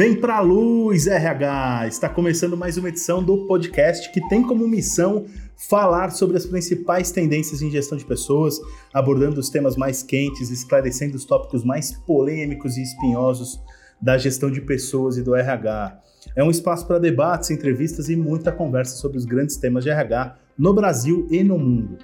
Vem pra luz, RH! Está começando mais uma edição do podcast que tem como missão falar sobre as principais tendências em gestão de pessoas, abordando os temas mais quentes, esclarecendo os tópicos mais polêmicos e espinhosos da gestão de pessoas e do RH. É um espaço para debates, entrevistas e muita conversa sobre os grandes temas de RH no Brasil e no mundo.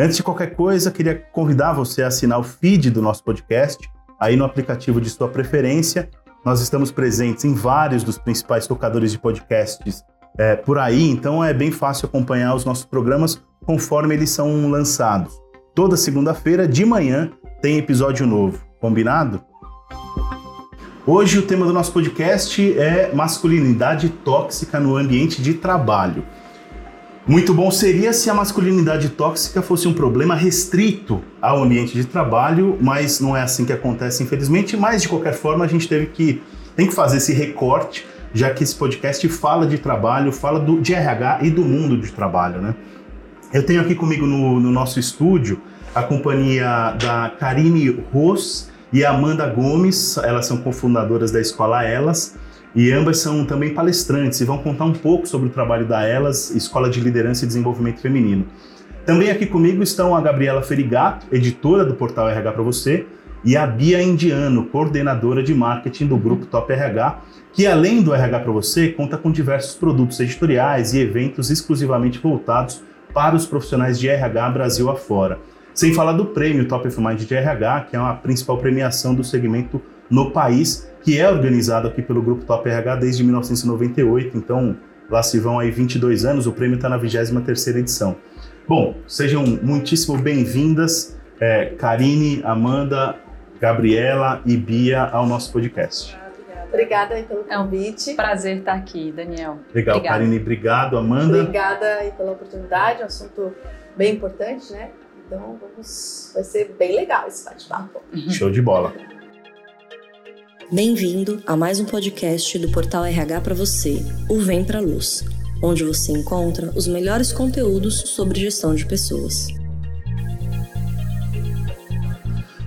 Antes de qualquer coisa, queria convidar você a assinar o feed do nosso podcast, aí no aplicativo de sua preferência. Nós estamos presentes em vários dos principais tocadores de podcasts é, por aí, então é bem fácil acompanhar os nossos programas conforme eles são lançados. Toda segunda-feira, de manhã, tem episódio novo. Combinado? Hoje o tema do nosso podcast é masculinidade tóxica no ambiente de trabalho. Muito bom seria se a masculinidade tóxica fosse um problema restrito ao ambiente de trabalho, mas não é assim que acontece, infelizmente. Mas de qualquer forma, a gente teve que tem que fazer esse recorte, já que esse podcast fala de trabalho, fala do, de RH e do mundo de trabalho, né? Eu tenho aqui comigo no, no nosso estúdio a companhia da Karine Ros e Amanda Gomes, elas são cofundadoras da Escola Elas. E ambas são também palestrantes e vão contar um pouco sobre o trabalho da Elas, Escola de Liderança e Desenvolvimento Feminino. Também aqui comigo estão a Gabriela Ferigato, editora do portal RH para você, e a Bia Indiano, coordenadora de marketing do grupo Top RH, que além do RH para você, conta com diversos produtos editoriais e eventos exclusivamente voltados para os profissionais de RH Brasil afora. Sem falar do prêmio Top of Mind de RH, que é a principal premiação do segmento no país que é organizado aqui pelo Grupo Top RH desde 1998, então lá se vão aí 22 anos, o prêmio está na 23ª edição. Bom, sejam muitíssimo bem-vindas, é, Karine, Amanda, Gabriela e Bia ao nosso podcast. Obrigada pelo convite. É um prazer estar aqui, Daniel. Legal, Obrigada. Karine, obrigado. Amanda. Obrigada pela oportunidade, é um assunto bem importante, né? Então vamos, vai ser bem legal esse bate-papo. Show de bola. Bem-vindo a mais um podcast do Portal RH para você, o Vem Pra Luz, onde você encontra os melhores conteúdos sobre gestão de pessoas.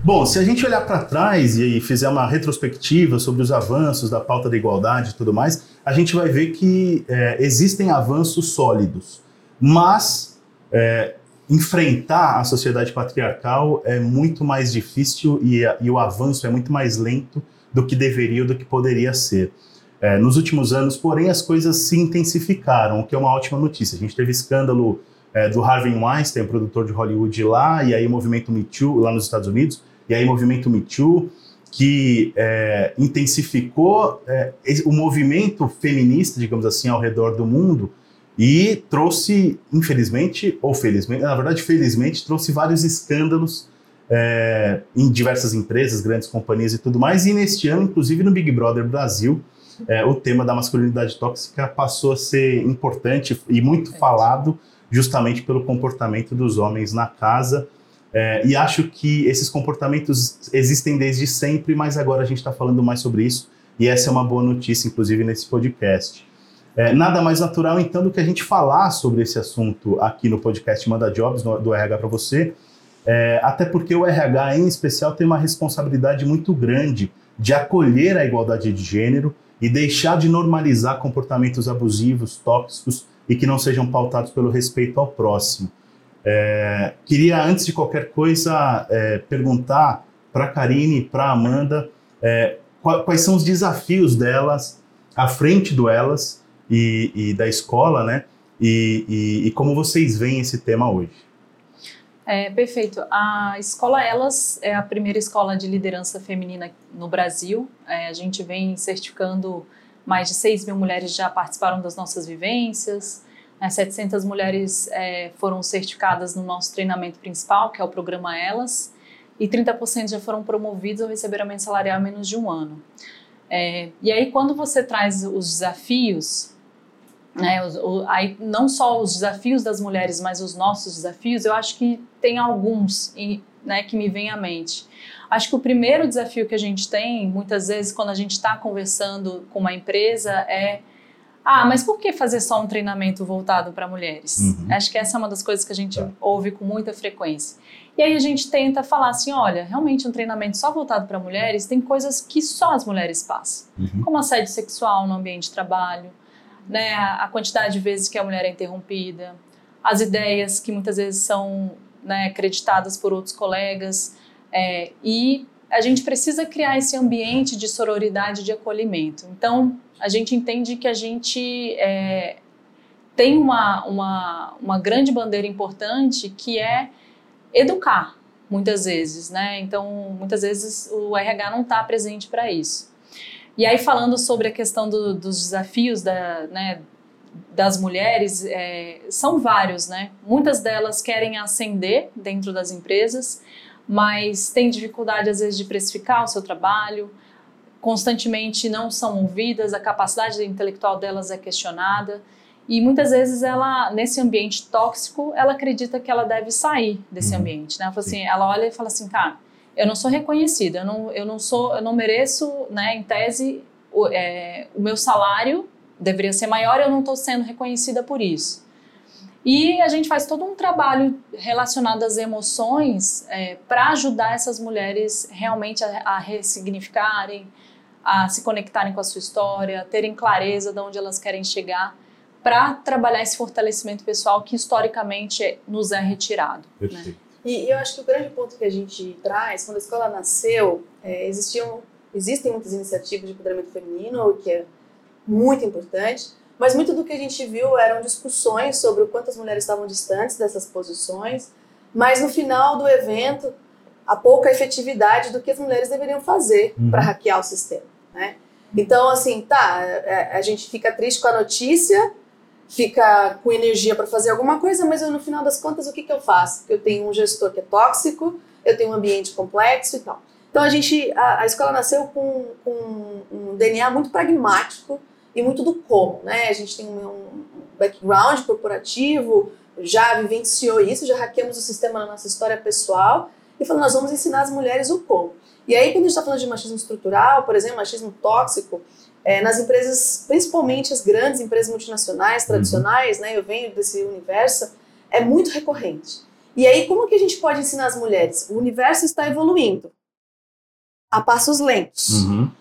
Bom, se a gente olhar para trás e fizer uma retrospectiva sobre os avanços da pauta da igualdade e tudo mais, a gente vai ver que é, existem avanços sólidos, mas é, enfrentar a sociedade patriarcal é muito mais difícil e, e o avanço é muito mais lento do que deveria ou do que poderia ser. É, nos últimos anos, porém, as coisas se intensificaram, o que é uma ótima notícia. A gente teve escândalo é, do Harvey Weinstein, produtor de Hollywood lá, e aí o movimento Me Too, lá nos Estados Unidos, e aí o movimento Me Too, que é, intensificou é, o movimento feminista, digamos assim, ao redor do mundo, e trouxe, infelizmente, ou felizmente, na verdade, felizmente, trouxe vários escândalos é, em diversas empresas, grandes companhias e tudo mais. E neste ano, inclusive no Big Brother Brasil, é, o tema da masculinidade tóxica passou a ser importante e muito falado justamente pelo comportamento dos homens na casa. É, e acho que esses comportamentos existem desde sempre, mas agora a gente está falando mais sobre isso. E essa é uma boa notícia, inclusive, nesse podcast. É, nada mais natural, então, do que a gente falar sobre esse assunto aqui no podcast Manda Jobs, no, do RH para você, é, até porque o RH, em especial, tem uma responsabilidade muito grande de acolher a igualdade de gênero e deixar de normalizar comportamentos abusivos, tóxicos e que não sejam pautados pelo respeito ao próximo. É, queria, antes de qualquer coisa, é, perguntar para a Karine e para a Amanda é, quais são os desafios delas à frente do Elas e, e da escola, né? E, e, e como vocês veem esse tema hoje. É, perfeito. A escola Elas é a primeira escola de liderança feminina no Brasil. É, a gente vem certificando mais de 6 mil mulheres já participaram das nossas vivências. É, 700 mulheres foram certificadas no nosso treinamento principal, que é o programa Elas, e 30% já foram promovidos ou receberam aumento salarial em menos de um ano. É, e aí, quando você traz os desafios né, o, aí, não só os desafios das mulheres, mas os nossos desafios, eu acho que tem alguns né, que me vêm à mente. Acho que o primeiro desafio que a gente tem, muitas vezes, quando a gente está conversando com uma empresa, é Ah, mas por que fazer só um treinamento voltado para mulheres? Uhum. Acho que essa é uma das coisas que a gente Tá. ouve com muita frequência. E aí a gente tenta falar assim, olha, realmente um treinamento só voltado para mulheres tem coisas que só as mulheres passam, Uhum. como assédio sexual no ambiente de trabalho, né, a quantidade de vezes que a mulher é interrompida, as ideias que muitas vezes são né, acreditadas por outros colegas, é, e a gente precisa criar esse ambiente de sororidade de acolhimento. Então, a gente entende que a gente é, tem uma, uma, uma grande bandeira importante que é educar, muitas vezes, né? Então, muitas vezes o RH não está presente para isso. E aí, falando sobre a questão do- dos desafios da, né, das mulheres, é, são vários, né? Muitas delas querem ascender dentro das empresas, mas têm dificuldade, às vezes, de precificar o seu trabalho, constantemente não são ouvidas, a capacidade intelectual delas é questionada. E muitas vezes ela, nesse ambiente tóxico, ela acredita que ela deve sair desse Uhum. ambiente, né? Ela, assim, ela olha e fala assim, cara, eu não sou reconhecida, eu não, eu não sou, eu não mereço, né? Em tese, o, é, o meu salário deveria ser maior, eu não estou sendo reconhecida por isso. E a gente faz todo um trabalho relacionado às emoções para ajudar essas mulheres realmente a, a ressignificarem, a se conectarem com a sua história, a terem clareza de onde elas querem chegar, para trabalhar esse fortalecimento pessoal que historicamente nos é retirado. Né? E, e eu acho que o grande ponto que a gente traz, quando a escola nasceu, é, existiam, existem muitas iniciativas de empoderamento feminino, o que é muito importante, mas muito do que a gente viu eram discussões sobre o quanto as mulheres estavam distantes dessas posições, mas no final do evento, a pouca efetividade do que as mulheres deveriam fazer Uhum. para hackear o sistema, né? Então, assim, tá, a, a gente fica triste com a notícia, fica com energia para fazer alguma coisa, mas eu, no final das contas, o que, que eu faço? Eu tenho um gestor que é tóxico, eu tenho um ambiente complexo e tal. Então a gente, a, a escola nasceu com, com um DNA muito pragmático e muito do como, né? A gente tem um, um background corporativo, já vivenciou isso, já hackeamos o sistema na nossa história pessoal e falou, nós vamos ensinar as mulheres o como. E aí, quando a gente está falando de machismo estrutural, por exemplo, machismo tóxico, é, nas empresas, principalmente as grandes empresas multinacionais, tradicionais, né, eu venho desse universo, é muito recorrente. E aí, como que a gente pode ensinar as mulheres? O universo está evoluindo a passos lentos. Uhum.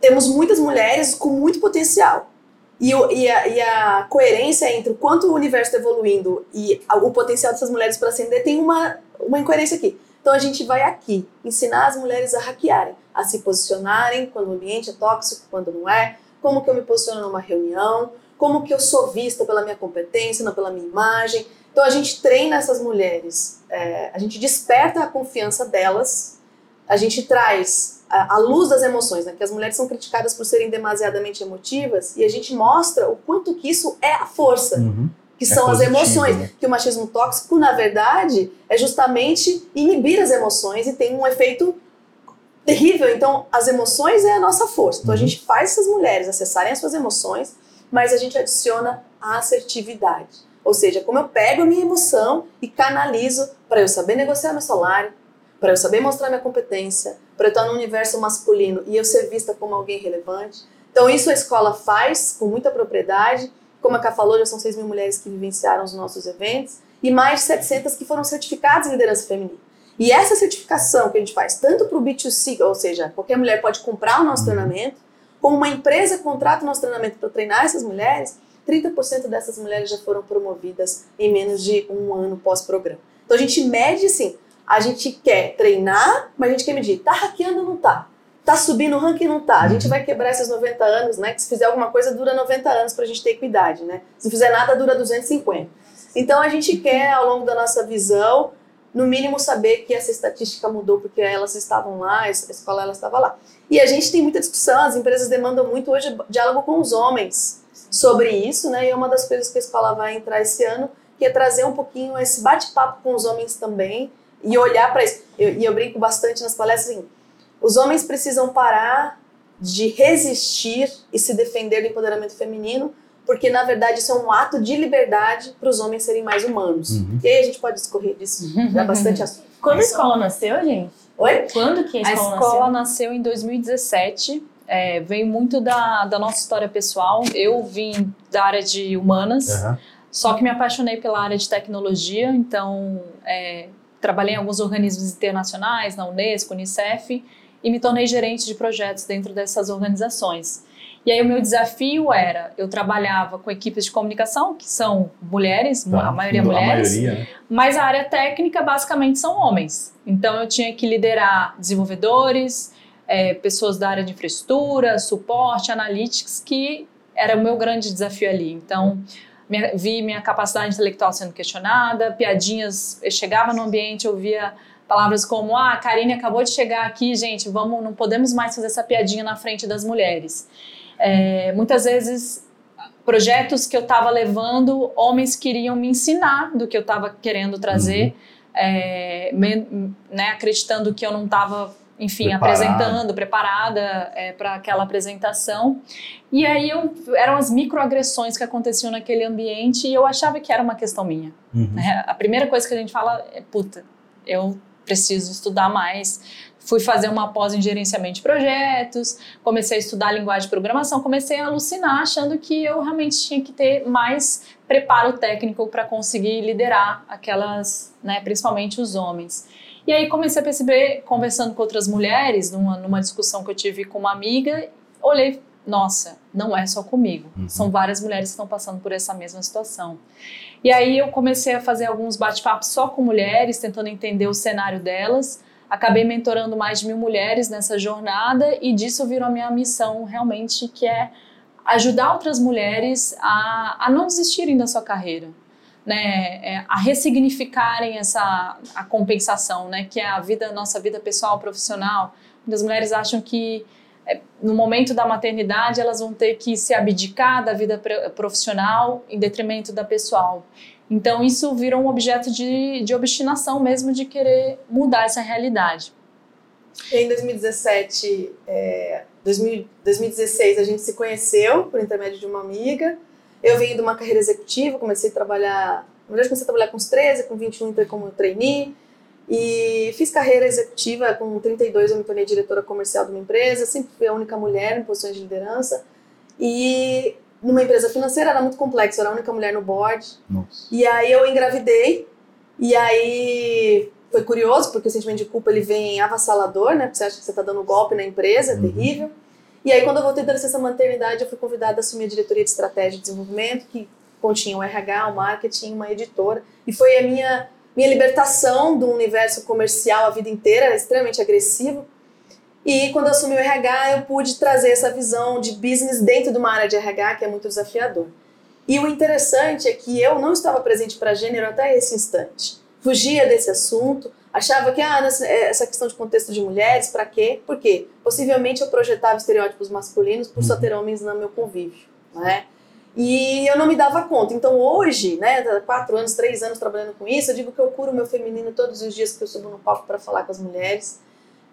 Temos muitas mulheres com muito potencial. E, o, e, a, e a coerência entre o quanto o universo está evoluindo e o potencial dessas mulheres para ascender tem uma, uma incoerência aqui. Então a gente vai aqui ensinar as mulheres a hackearem, a se posicionarem quando o ambiente é tóxico, quando não é, como que eu me posiciono numa reunião, como que eu sou vista pela minha competência, não pela minha imagem. Então a gente treina essas mulheres, é, a gente desperta a confiança delas, a gente traz a, a luz das emoções, né? Que as mulheres são criticadas por serem demasiadamente emotivas e a gente mostra o quanto que isso é a força Uhum. Que É são as positivo, emoções. né? Que o machismo tóxico, na verdade, é justamente inibir as emoções e tem um efeito terrível. Então, as emoções é a nossa força. Então, a Uhum. gente faz essas mulheres acessarem as suas emoções, mas a gente adiciona a assertividade. Ou seja, como eu pego a minha emoção e canalizo para eu saber negociar meu salário, para eu saber mostrar minha competência, para eu estar no universo masculino e eu ser vista como alguém relevante. Então, isso a escola faz com muita propriedade. Como a Ká falou, já são 6 mil mulheres que vivenciaram os nossos eventos e mais de 700 que foram certificadas em liderança feminina. E essa certificação que a gente faz tanto para o B2C, ou seja, qualquer mulher pode comprar o nosso treinamento, como uma empresa contrata o nosso treinamento para treinar essas mulheres, 30% dessas mulheres já foram promovidas em menos de um ano pós-programa. Então a gente mede assim, a gente quer treinar, mas a gente quer medir, tá hackeando ou não tá? Tá subindo o ranking não tá? A gente vai quebrar esses 90 anos, né? Que se fizer alguma coisa dura 90 anos pra gente ter equidade, né? Se fizer nada dura 250. Então a gente quer, ao longo da nossa visão, no mínimo saber que essa estatística mudou porque elas estavam lá, a escola ela estava lá. E a gente tem muita discussão, as empresas demandam muito hoje diálogo com os homens sobre isso, né? E é uma das coisas que a escola vai entrar esse ano, que é trazer um pouquinho esse bate-papo com os homens também e olhar para isso. Eu- E eu, brinco bastante nas palestras assim, os homens precisam parar de resistir e se defender do empoderamento feminino, porque na verdade isso é um ato de liberdade para os homens serem mais humanos. Uhum. E aí a gente pode discorrer disso, dá bastante assunto. Quando a escola nasceu, gente? Oi? Quando que a A escola, escola nasceu? nasceu em 2017 é, veio muito da, da nossa história pessoal. Eu vim da área de humanas, Aham. só que me apaixonei pela área de tecnologia, então é, trabalhei em alguns organismos internacionais, na Unesco, Unicef, e me tornei gerente de projetos dentro dessas organizações. E aí o meu desafio era, eu trabalhava com equipes de comunicação, que são mulheres, Tá. a maioria mulheres, maioria, né? mas a área técnica basicamente são homens. Então eu tinha que liderar desenvolvedores, eh, pessoas da área de infraestrutura, suporte, analytics, que era o meu grande desafio ali. Então minha- vi minha capacidade intelectual sendo questionada, piadinhas, eu chegava no ambiente, eu via palavras como ah, a Karine acabou de chegar aqui, gente, vamos, não podemos mais fazer essa piadinha na frente das mulheres. Eh, muitas vezes projetos que eu estava levando, homens queriam me ensinar do que eu estava querendo trazer, é, me- né, acreditando que eu não estava, enfim, Preparada. apresentando, preparada para aquela apresentação. E aí eu, eram as microagressões que aconteciam naquele ambiente e eu achava que era uma questão minha. Uhum. né? A primeira coisa que a gente fala é, puta, eu preciso estudar mais. Fui fazer uma pós em gerenciamento de projetos, comecei a estudar linguagem de programação, comecei a alucinar achando que eu realmente tinha que ter mais preparo técnico para conseguir liderar aquelas, né, principalmente os homens. E aí comecei a perceber, conversando com outras mulheres, numa, numa discussão que eu tive com uma amiga, olhei, nossa, não é só comigo, Uhum. são várias mulheres que estão passando por essa mesma situação. E aí eu comecei a fazer alguns bate-papos só com mulheres, tentando entender o cenário delas. Acabei mentorando mais de mil mulheres nessa jornada e disso virou a minha missão realmente, que é ajudar outras mulheres a, a não desistirem da sua carreira, né, é, a ressignificarem essa a compensação, né, que é a vida, nossa vida pessoal, profissional. Muitas mulheres acham que no momento da maternidade elas vão ter que se abdicar da vida profissional em detrimento da pessoal. Então isso virou um objeto de, de obstinação mesmo de querer mudar essa realidade. Em 2017, é, 2000 2016, a gente se conheceu por intermédio de uma amiga. Eu vim de uma carreira executiva, comecei a trabalhar. Na verdade, comecei a trabalhar com uns 13, com 21 entrei como trainee. E fiz carreira executiva, com 32 eu me tornei diretora comercial de uma empresa, sempre fui a única mulher em posições de liderança. E numa empresa financeira era muito complexo, eu era a única mulher no board. Nossa. E aí eu engravidei, e aí foi curioso, porque o sentimento de culpa ele vem avassalador, né? Porque você acha que você tá dando golpe na empresa, é Uhum. terrível. E aí quando eu voltei da licença maternidade, eu fui convidada a assumir a diretoria de estratégia de desenvolvimento, que continha o RH, o marketing, e uma editora. E foi a minha, minha libertação do universo comercial a vida inteira, era extremamente agressivo. E quando eu assumi o RH, eu pude trazer essa visão de business dentro de uma área de RH que é muito desafiador. E o interessante é que eu não estava presente para gênero até esse instante. Fugia desse assunto, achava que ah, nessa- essa questão de contexto de mulheres, para quê? Por quê? Possivelmente eu projetava estereótipos masculinos por só Uhum. ter homens no meu convívio, né? E eu não me dava conta. Então hoje, né, quatro anos, três anos trabalhando com isso, eu digo que eu curo meu feminino todos os dias que eu subo no palco para falar com as mulheres.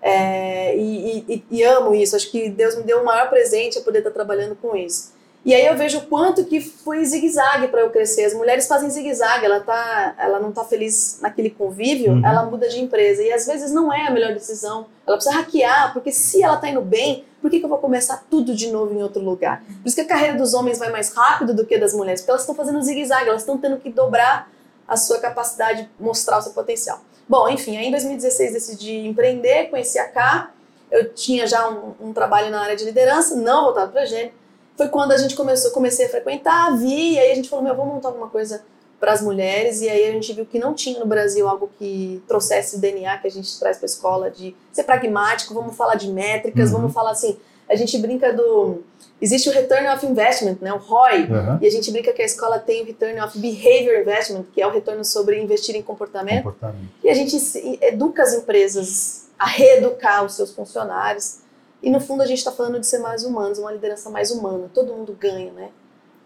É, e, e- e amo isso. Acho que Deus me deu o maior presente a poder estar trabalhando com isso. E aí eu vejo o quanto que foi zigue-zague para eu crescer. As mulheres fazem zigue-zague, ela, tá, ela não tá feliz naquele convívio, Uhum. ela muda de empresa. E às vezes não é a melhor decisão. Ela precisa hackear, porque se ela tá indo bem, por que, que eu vou começar tudo de novo em outro lugar? Por isso que a carreira dos homens vai mais rápido do que a das mulheres, porque elas estão fazendo zigue-zague, elas estão tendo que dobrar a sua capacidade de mostrar o seu potencial. Bom, enfim, aí em 2016 decidi empreender, conheci a K, eu tinha já um, um trabalho na área de liderança, não voltado para gênero. Foi quando a gente começou, comecei a frequentar, vi, e aí a gente falou, meu, vamos montar alguma coisa para as mulheres, e aí a gente viu que não tinha no Brasil algo que trouxesse o DNA que a gente traz para a escola de ser pragmático, vamos falar de métricas, Uhum. vamos falar assim, a gente brinca do existe o return of investment, né, o ROI, Aham. e a gente brinca que a escola tem o return of behavior investment, que é o retorno sobre investir em comportamento. Comportamento. E a gente educa as empresas a reeducar os seus funcionários. E no fundo a gente está falando de ser mais humanos, uma liderança mais humana. Todo mundo ganha, né?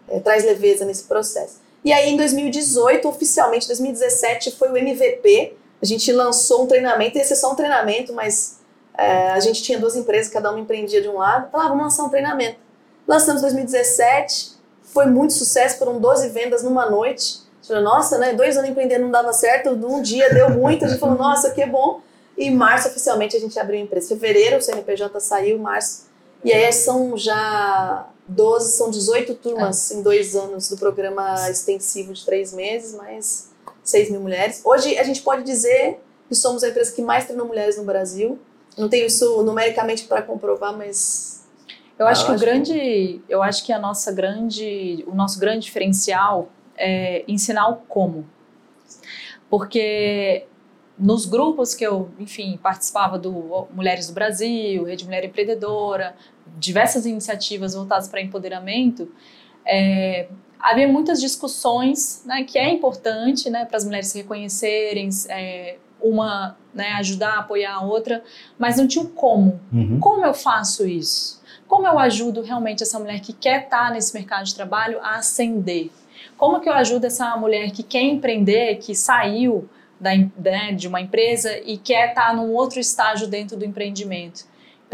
É, traz leveza nesse processo. E aí em 2018, oficialmente, 2017 foi o MVP. A gente lançou um treinamento, ia ser só um treinamento, mas é, a gente tinha duas empresas, cada uma empreendia de um lado. Falava, ah, vamos lançar um treinamento. Lançamos em 2017, foi muito sucesso, foram 12 vendas numa noite. Falou, nossa, né? Dois anos empreendendo não dava certo, num dia deu muito. A gente falou, nossa, que bom. E em março, oficialmente, a gente abriu a empresa. Fevereiro, o CNPJ saiu, março E aí são já 12, são 18 turmas É. em dois anos do programa extensivo de três meses, mais 6 mil mulheres. Hoje a gente pode dizer que somos a empresa que mais treinou mulheres no Brasil. Não tenho isso numericamente para comprovar, mas Eu acho Eu que o acho grande, eu acho que a nossa grande, o nosso grande diferencial é ensinar o como. Porque nos grupos que eu, enfim, participava do Mulheres do Brasil, Rede Mulher Empreendedora, diversas iniciativas voltadas para empoderamento, é, havia muitas discussões, né, que é importante, né, para as mulheres se reconhecerem, é, uma, né, ajudar, apoiar a outra, mas não tinha o como. Uhum. Como eu faço isso? Como eu ajudo realmente essa mulher que quer estar nesse mercado de trabalho a ascender? Como que eu ajudo essa mulher que quer empreender, que saiu da, né, de uma empresa e quer estar num outro estágio dentro do empreendimento?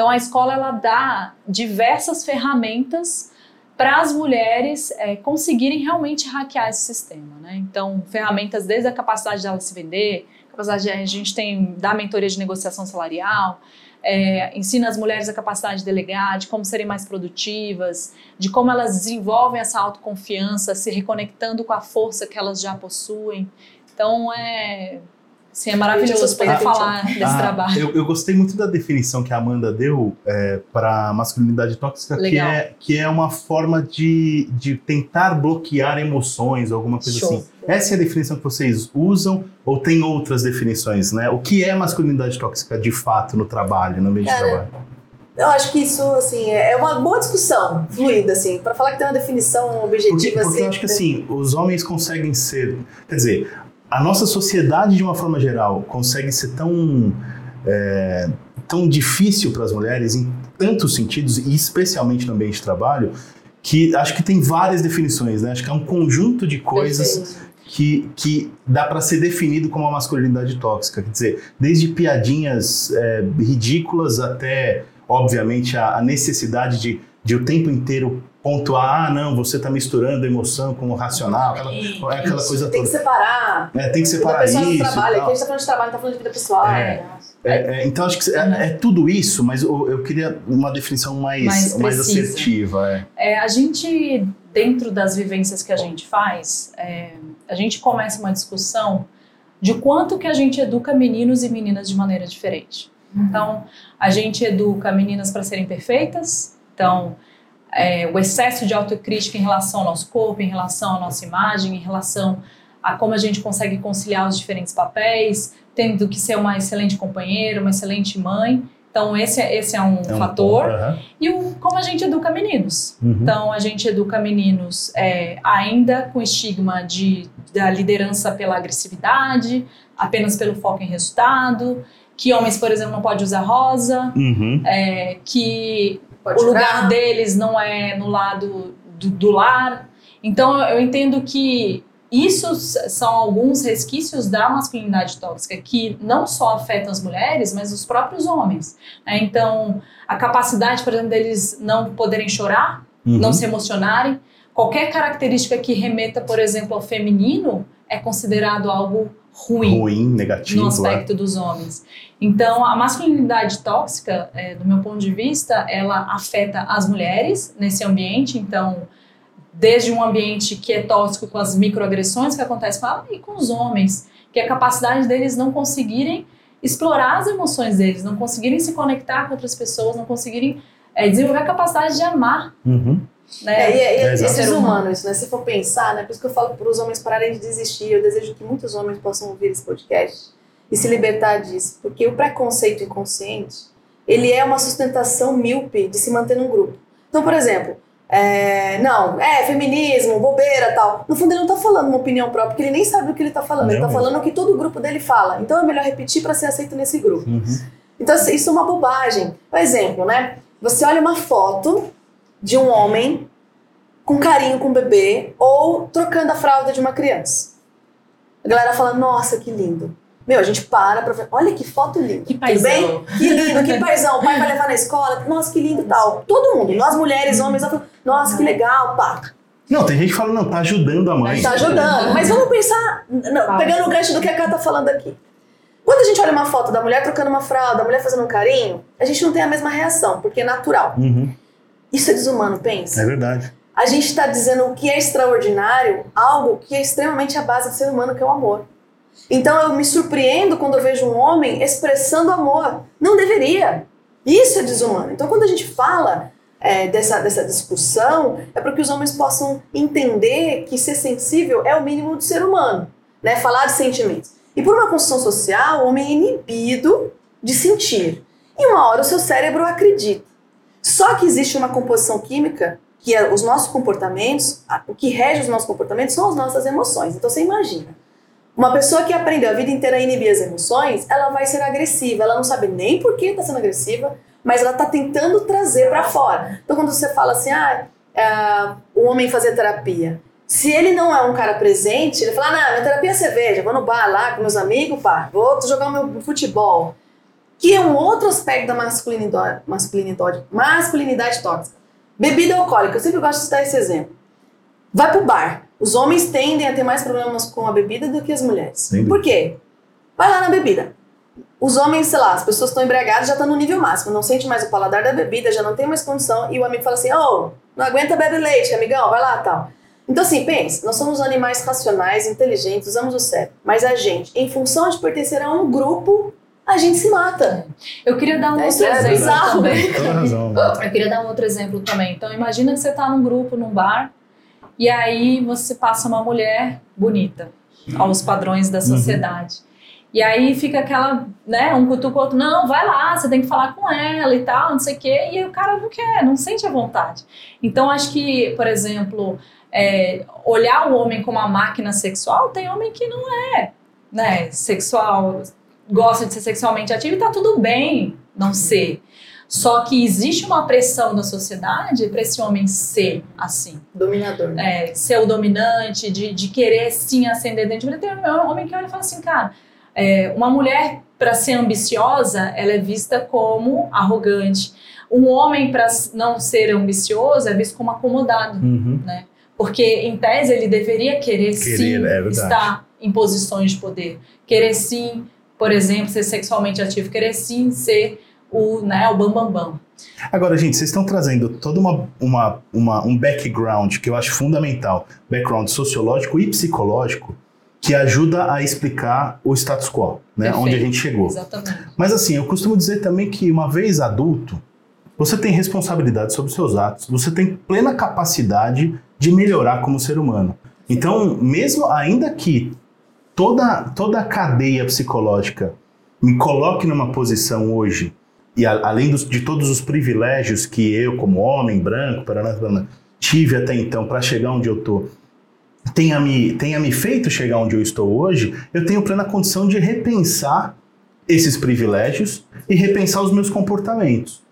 Então a escola ela dá diversas ferramentas para as mulheres eh, conseguirem realmente hackear esse sistema, né? Então ferramentas desde a capacidade dela se vender, capacidade de, a gente tem da mentoria de negociação salarial, é, ensina as mulheres a capacidade de delegar, de como serem mais produtivas, de como elas desenvolvem essa autoconfiança, se reconectando com a força que elas já possuem. Então é, assim, é maravilhoso poder Ah, falar desse Ah, trabalho. Eu, eu gostei muito da definição que a Amanda deu para masculinidade tóxica, que é, que é uma forma de, de tentar bloquear emoções, alguma coisa Show. assim. Essa é a definição que vocês usam ou tem outras definições, né? O que é masculinidade tóxica de fato no trabalho, no ambiente de Cara, trabalho? eu acho que isso assim é uma boa discussão, fluida assim, para falar que tem uma definição Porque, objetiva porque assim. eu acho que assim, os homens conseguem ser. Quer dizer, a nossa sociedade, de uma forma geral, consegue ser tão. é, tão difícil para as mulheres em tantos sentidos, e especialmente no ambiente de trabalho, que acho que tem várias definições, né? Acho que é um conjunto de coisas Perfeito. que, que dá para ser definido como uma masculinidade tóxica. Quer dizer, desde piadinhas é, ridículas até, obviamente, a, a necessidade de, de o tempo inteiro pontuar: ah, não, você está misturando emoção com o racional, aquela, é aquela coisa Tem que toda. separar. É, tem que separar isso. Aqui tal. a gente tá falando de trabalho, não tá falando de vida pessoal. É. É, é, então acho que é, é tudo isso, mas eu, eu queria uma definição mais, Mais mais, assertiva. É. É, a gente, dentro das vivências que a gente faz, é, a gente começa uma discussão de quanto que a gente educa meninos e meninas de maneira diferente. Então, a gente educa meninas para serem perfeitas, então, é, o excesso de autocrítica em relação ao nosso corpo, em relação à nossa imagem, em relação a como a gente consegue conciliar os diferentes papéis, tendo que ser uma excelente companheira, uma excelente mãe. Então, esse é, esse é um É um fator. ponto, aham. E o, como a gente educa meninos. Uhum. Então, a gente educa meninos é, ainda com estigma de, da liderança pela agressividade, apenas pelo foco em resultado, que homens, por exemplo, não podem usar rosa, Uhum. é, que Pode o lugar jogar. deles não é no lado do, do lar. Então, eu entendo que isso são alguns resquícios da masculinidade tóxica que não só afetam as mulheres, mas os próprios homens. né? Então, a capacidade, por exemplo, deles não poderem chorar, Uhum. não se emocionarem. Qualquer característica que remeta, por exemplo, ao feminino é considerado algo ruim Ruim, negativo. no é. aspecto dos homens. Então, a masculinidade tóxica, é, do meu ponto de vista, ela afeta as mulheres nesse ambiente. Então, desde um ambiente que é tóxico com as microagressões que acontecem com ela e com os homens, que é a capacidade deles não conseguirem explorar as emoções deles, não conseguirem se conectar com outras pessoas, não conseguirem é, desenvolver a capacidade de amar. Uhum. Né? É, e é, e é, É, desumano isso, né? Se for pensar, né? Por isso que eu falo para os homens pararem de desistir. Eu desejo que muitos homens possam ouvir esse podcast e se libertar disso. Porque o preconceito inconsciente, ele é uma sustentação míope de se manter num grupo. Então, por exemplo, é, não, é feminismo, bobeira tal. No fundo, ele não tá falando uma opinião própria, porque ele nem sabe o que ele tá falando. ele Não tá mesmo. falando o que todo o grupo dele fala. Então, é melhor repetir para ser aceito nesse grupo. Uhum. Então, assim, isso é uma bobagem. Por exemplo, né? Você olha uma foto de um homem com carinho com o bebê ou trocando a fralda de uma criança. A galera fala, nossa, que lindo. Meu, a gente para pra ver, olha que foto linda. Que Tudo paizão. bem? Que lindo, que paizão. O pai vai levar na escola, nossa, que lindo e tal. Todo mundo, nós mulheres, homens, nós falamos, nossa, que legal, pá. Não, tem gente que fala, não, tá ajudando a mãe. Tá ajudando. Mas vamos pensar, não, pegando o gancho do que a Cá tá falando aqui. Quando a gente olha uma foto da mulher trocando uma fralda, da mulher fazendo um carinho, a gente não tem a mesma reação, porque é natural. Uhum. Isso é desumano, pensa. É verdade. A gente está dizendo o que é extraordinário, algo que é extremamente a base do ser humano, que é o amor. Então eu me surpreendo quando eu vejo um homem expressando amor. Não deveria. Isso é desumano. Então quando a gente fala é, dessa, dessa discussão, é para que os homens possam entender que ser sensível é o mínimo do ser humano. Né? Falar de sentimentos. E por uma construção social, o homem é inibido de sentir. E uma hora o seu cérebro acredita. Só que existe uma composição química que é os nossos comportamentos, o que rege os nossos comportamentos são as nossas emoções. Então você imagina, uma pessoa que aprendeu a vida inteira a inibir as emoções, ela vai ser agressiva, ela não sabe nem por que está sendo agressiva, mas ela está tentando trazer para fora. Então quando você fala assim, ah, é, o homem fazer terapia, se ele não é um cara presente, ele fala, ah, não, minha terapia é cerveja, vou no bar lá com meus amigos, pá, vou jogar meu futebol. Que é um outro aspecto da masculinidade, masculinidade, masculinidade tóxica. Bebida alcoólica, eu sempre gosto de citar esse exemplo. Vai pro bar. Os homens tendem a ter mais problemas com a bebida do que as mulheres. Por quê? Vai lá na bebida. Os homens, sei lá, as pessoas estão embriagadas, já estão no nível máximo, não sente mais o paladar da bebida, já não tem mais condição, e o amigo fala assim: oh, não aguenta beber leite, amigão, vai lá tal. Então, assim, pense, nós somos animais racionais, inteligentes, usamos o cérebro. Mas a gente, em função de pertencer a um grupo, a gente se mata. Eu queria dar um É, outro é exemplo bizarro. razão. Eu queria dar um outro exemplo também. Então, imagina que você está num grupo, num bar, e aí você passa uma mulher bonita, aos padrões da sociedade. E aí fica aquela, né, um cutuca o outro, não, vai lá, você tem que falar com ela e tal, não sei o quê, e o cara não quer, não sente a vontade. Então, acho que, por exemplo, é, olhar o homem como uma máquina sexual, tem homem que não é, né, sexual, gosta de ser sexualmente ativo e tá tudo bem não ser. Só que existe uma pressão da sociedade para esse homem ser assim. Dominador. né? É, ser o dominante, de, de querer sim ascender dentro de. Tem um homem que olha e fala assim, cara, é, uma mulher para ser ambiciosa, ela é vista como arrogante. Um homem para não ser ambicioso é visto como acomodado, Uhum. né? Porque em tese ele deveria querer, Querer, sim é estar em posições de poder, querer sim, por exemplo, ser sexualmente ativo, querer sim ser o, né, o bam bam bam. Agora, gente, vocês estão trazendo todo uma, uma, uma- um background que eu acho fundamental, background sociológico e psicológico, que ajuda a explicar o status quo, né? Perfeito. Onde a gente chegou. Exatamente. Mas assim, eu costumo dizer também que uma vez adulto, você tem responsabilidade sobre os seus atos, você tem plena capacidade de melhorar como ser humano. Então, mesmo ainda que toda, toda a cadeia psicológica me coloque numa posição hoje, e a- além dos- de todos os privilégios que eu, como homem branco, paraná, paraná, tive até então para chegar onde eu tô, tenha me, tenha me feito chegar onde eu estou hoje, eu tenho plena condição de repensar esses privilégios e repensar os meus comportamentos.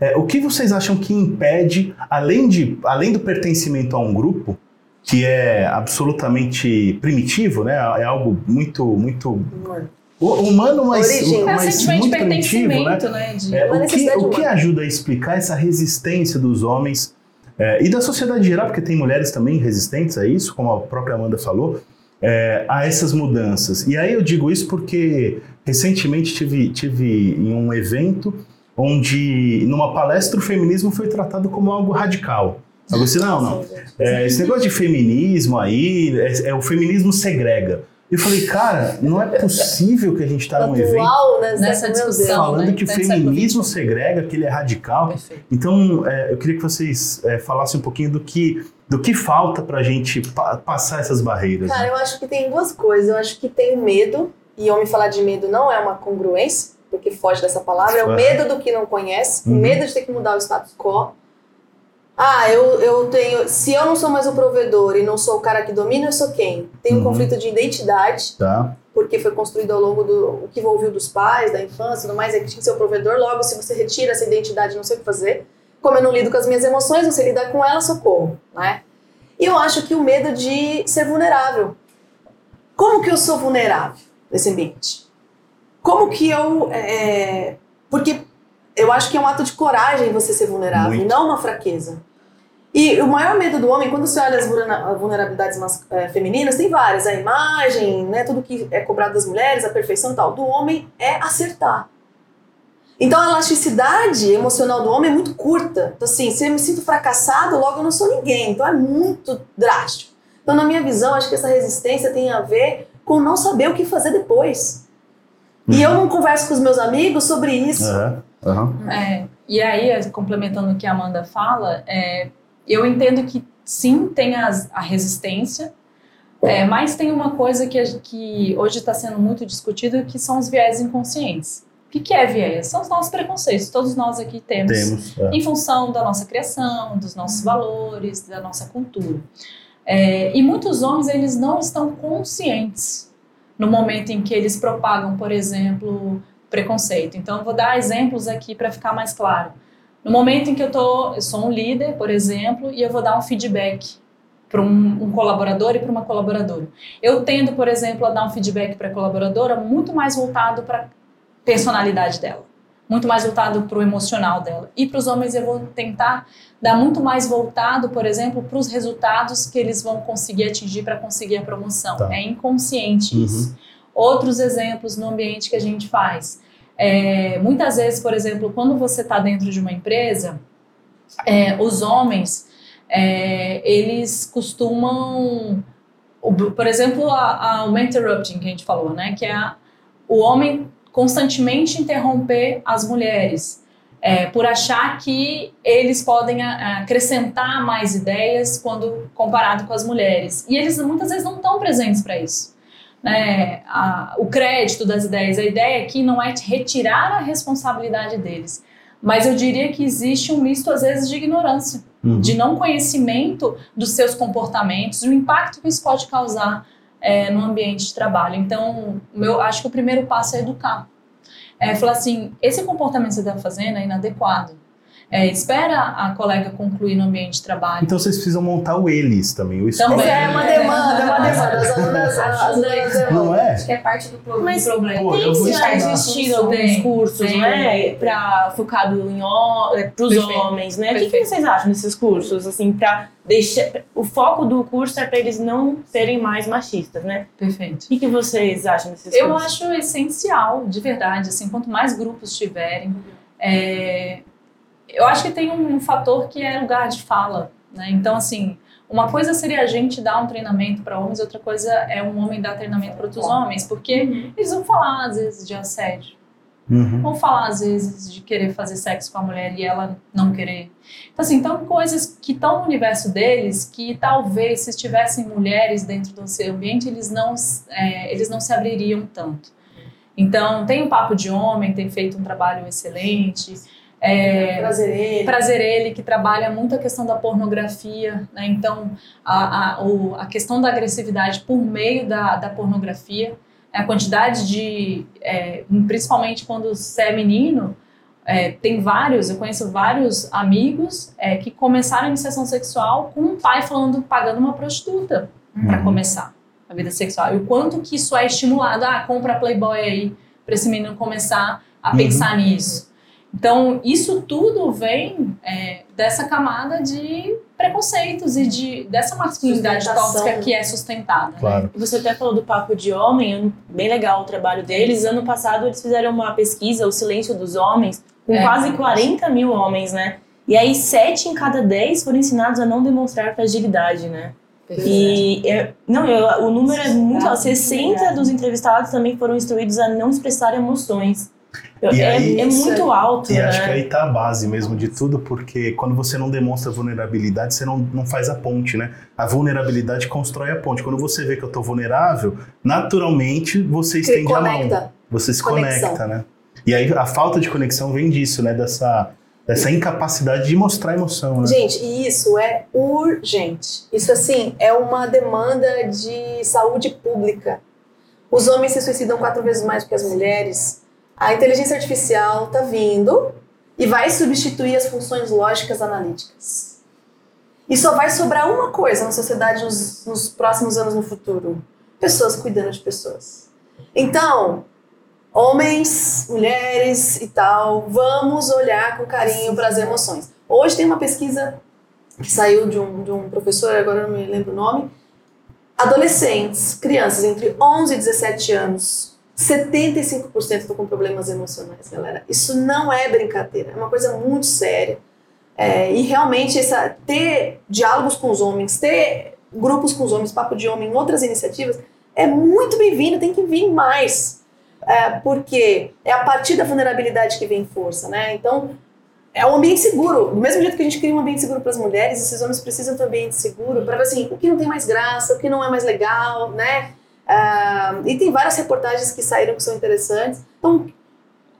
É, o que vocês acham que impede, além, de, além do pertencimento a um grupo, que é absolutamente primitivo, né? É algo muito, muito humano, mas, Origem. É mas de muito primitivo, né? pertencimento, né? de- É, Uma o, que, necessidade o que ajuda a explicar essa resistência dos homens é, e da sociedade geral, porque tem mulheres também resistentes a isso, como a própria Amanda falou, é, a essas mudanças. E aí eu digo isso porque recentemente tive, tive em um evento onde, numa palestra, o feminismo foi tratado como algo radical. Assim, não, não. É, esse negócio de feminismo aí, é, é o feminismo segrega. Eu falei, cara, não é possível que a gente está num evento né? Nessa discussão. falando né? que o feminismo segrega, que ele é radical. Perfeito. Então, é, eu queria que vocês é, falassem um pouquinho do que, do que falta pra gente pa- passar essas barreiras. Cara, né? eu acho que tem duas coisas. Eu acho que tem o medo, e homem falar de medo não é uma congruência, porque foge dessa palavra, é o medo do que não conhece, o Uhum. medo de ter que mudar o status quo. Ah, eu, eu tenho. Se eu não sou mais o provedor e não sou o cara que domina, eu sou quem? Tem um Uhum. conflito de identidade, Tá? porque foi construído ao longo do. o que ouviu dos pais, da infância e tudo mais, é que tinha que ser o provedor. Logo, se você retira essa identidade, não sei o que fazer. Como eu não lido com as minhas emoções, você lidar com elas, socorro, né? E eu acho que o medo de ser vulnerável. Como que eu sou vulnerável nesse ambiente? Como que eu. é, Porque eu acho que é um ato de coragem você ser vulnerável, Muito. não uma fraqueza. E o maior medo do homem, quando você olha as vulnera- vulnerabilidades mas- é, femininas, tem várias. A imagem, né, tudo que é cobrado das mulheres, a perfeição e tal. Do homem é acertar. Então a elasticidade emocional do homem é muito curta. Então, assim, se eu me sinto fracassado, logo eu não sou ninguém. Então é muito drástico. Então, na minha visão, acho que essa resistência tem a ver com não saber o que fazer depois. E eu não converso com os meus amigos sobre isso. É, uhum. É, e aí, complementando o que a Amanda fala, é, eu entendo que sim, tem as, a resistência, é, mas tem uma coisa que, que hoje está sendo muito discutido, que são os viés inconscientes. O que, que é viés? São os nossos preconceitos, todos nós aqui temos, Temos, é. em função da nossa criação, dos nossos valores, da nossa cultura. É, e muitos homens, eles não estão conscientes no momento em que eles propagam, por exemplo, preconceito. Então, eu vou dar exemplos aqui para ficar mais claro. No momento em que eu, tô, eu sou um líder, por exemplo, e eu vou dar um feedback para um, um, colaborador e para uma colaboradora. Eu tendo, por exemplo, a dar um feedback para a colaboradora muito mais voltado para a personalidade dela, muito mais voltado para o emocional dela. E para os homens eu vou tentar dar muito mais voltado, por exemplo, para os resultados que eles vão conseguir atingir para conseguir a promoção. Tá. É inconsciente uhum. isso. Outros exemplos no ambiente que a gente faz. É, muitas vezes, por exemplo, quando você está dentro de uma empresa, é, os homens é, eles costumam, por exemplo, a, a, o interrupting que a gente falou, né, que é a, o homem constantemente interromper as mulheres é, por achar que eles podem acrescentar mais ideias quando comparado com as mulheres e eles muitas vezes não estão presentes para isso. Né, a, o crédito das ideias, a ideia aqui não é retirar a responsabilidade deles, mas eu diria que existe um misto às vezes de ignorância uhum. de não conhecimento dos seus comportamentos e o impacto que isso pode causar é, no ambiente de trabalho. Então, eu acho que o primeiro passo é educar. É falar assim, esse comportamento que você está fazendo é inadequado. É, espera a colega concluir no ambiente de trabalho. Então vocês precisam montar o eles também, o Também é uma demanda, é uma demanda. As alunas ajudam. Não é? Acho que é parte do problema. Mas Pô, tem sim, está existindo alguns cursos, tem, né, para focado em para os homens, né? Perfeito. O que, que vocês acham desses cursos, assim, para deixar o foco do curso é para eles não serem mais machistas, né? Perfeito. O que, que vocês acham desses Eu cursos? Eu acho essencial, de verdade, assim, quanto mais grupos tiverem, é, eu acho que tem um, fator que é lugar de fala, né? Então, assim, uma coisa seria a gente dar um treinamento para homens, outra coisa é um homem dar treinamento para outros homens, porque uhum. eles vão falar às vezes de assédio, uhum. vão falar às vezes de querer fazer sexo com a mulher e ela não querer. Então, assim, então coisas que estão no universo deles que talvez se tivessem mulheres dentro do seu ambiente eles não é, eles não se abririam tanto. Então, tem um papo de homem, tem feito um trabalho excelente. É, prazer ele. Prazer ele, que trabalha muito a questão da pornografia, né? Então, a, a, o, a questão da agressividade por meio da, da pornografia, a quantidade de. É, principalmente quando você é menino, é, tem vários, eu conheço vários amigos é, que começaram a iniciação sexual com um pai falando, pagando uma prostituta uhum. para começar a vida sexual. E o quanto que isso é estimulado, ah, compra Playboy aí, para esse menino começar a uhum. pensar nisso. Então, isso tudo vem é, dessa camada de preconceitos e de, dessa masculinidade tóxica que é sustentada. Né? Claro. Você até falou do Papo de Homem, bem legal o trabalho deles. Ano passado eles fizeram uma pesquisa, O Silêncio dos Homens, com é. quase 40 mil homens, né? E aí, sete em cada dez foram ensinados a não demonstrar fragilidade, né? E é, não, eu, o número é muito alto. 60 dos entrevistados também foram instruídos a não expressar emoções. E é, aí, é muito alto. E né? acho que aí tá a base mesmo de tudo, porque quando você não demonstra vulnerabilidade, você não, não faz a ponte, né? A vulnerabilidade constrói a ponte. Quando você vê que eu tô vulnerável, naturalmente você estende conecta. a mão. Você se Conexão. conecta, né? E aí a falta de conexão vem disso, né? Dessa, dessa incapacidade de mostrar emoção, né? Gente, e isso é urgente. Isso, assim, é uma demanda de saúde pública. Os homens se suicidam quatro vezes mais do que as mulheres a inteligência artificial está vindo e vai substituir as funções lógicas analíticas. E só vai sobrar uma coisa na sociedade nos, nos próximos anos no futuro: pessoas cuidando de pessoas. Então, homens, mulheres e tal, vamos olhar com carinho para as emoções. Hoje tem uma pesquisa que saiu de um, de um professor, agora não me lembro o nome, adolescentes, crianças entre 11 e 17 anos, 75% estão com problemas emocionais, galera. Isso não é brincadeira, é uma coisa muito séria. É, e realmente essa, ter diálogos com os homens, ter grupos com os homens, papo de homem, outras iniciativas, é muito bem-vindo, tem que vir mais. É, porque é a partir da vulnerabilidade que vem força, né? Então, é um ambiente seguro. Do mesmo jeito que a gente cria um ambiente seguro para as mulheres, esses homens precisam de um ambiente seguro para ver assim, o que não tem mais graça, o que não é mais legal, né? Uh, e tem várias reportagens que saíram que são interessantes. Então,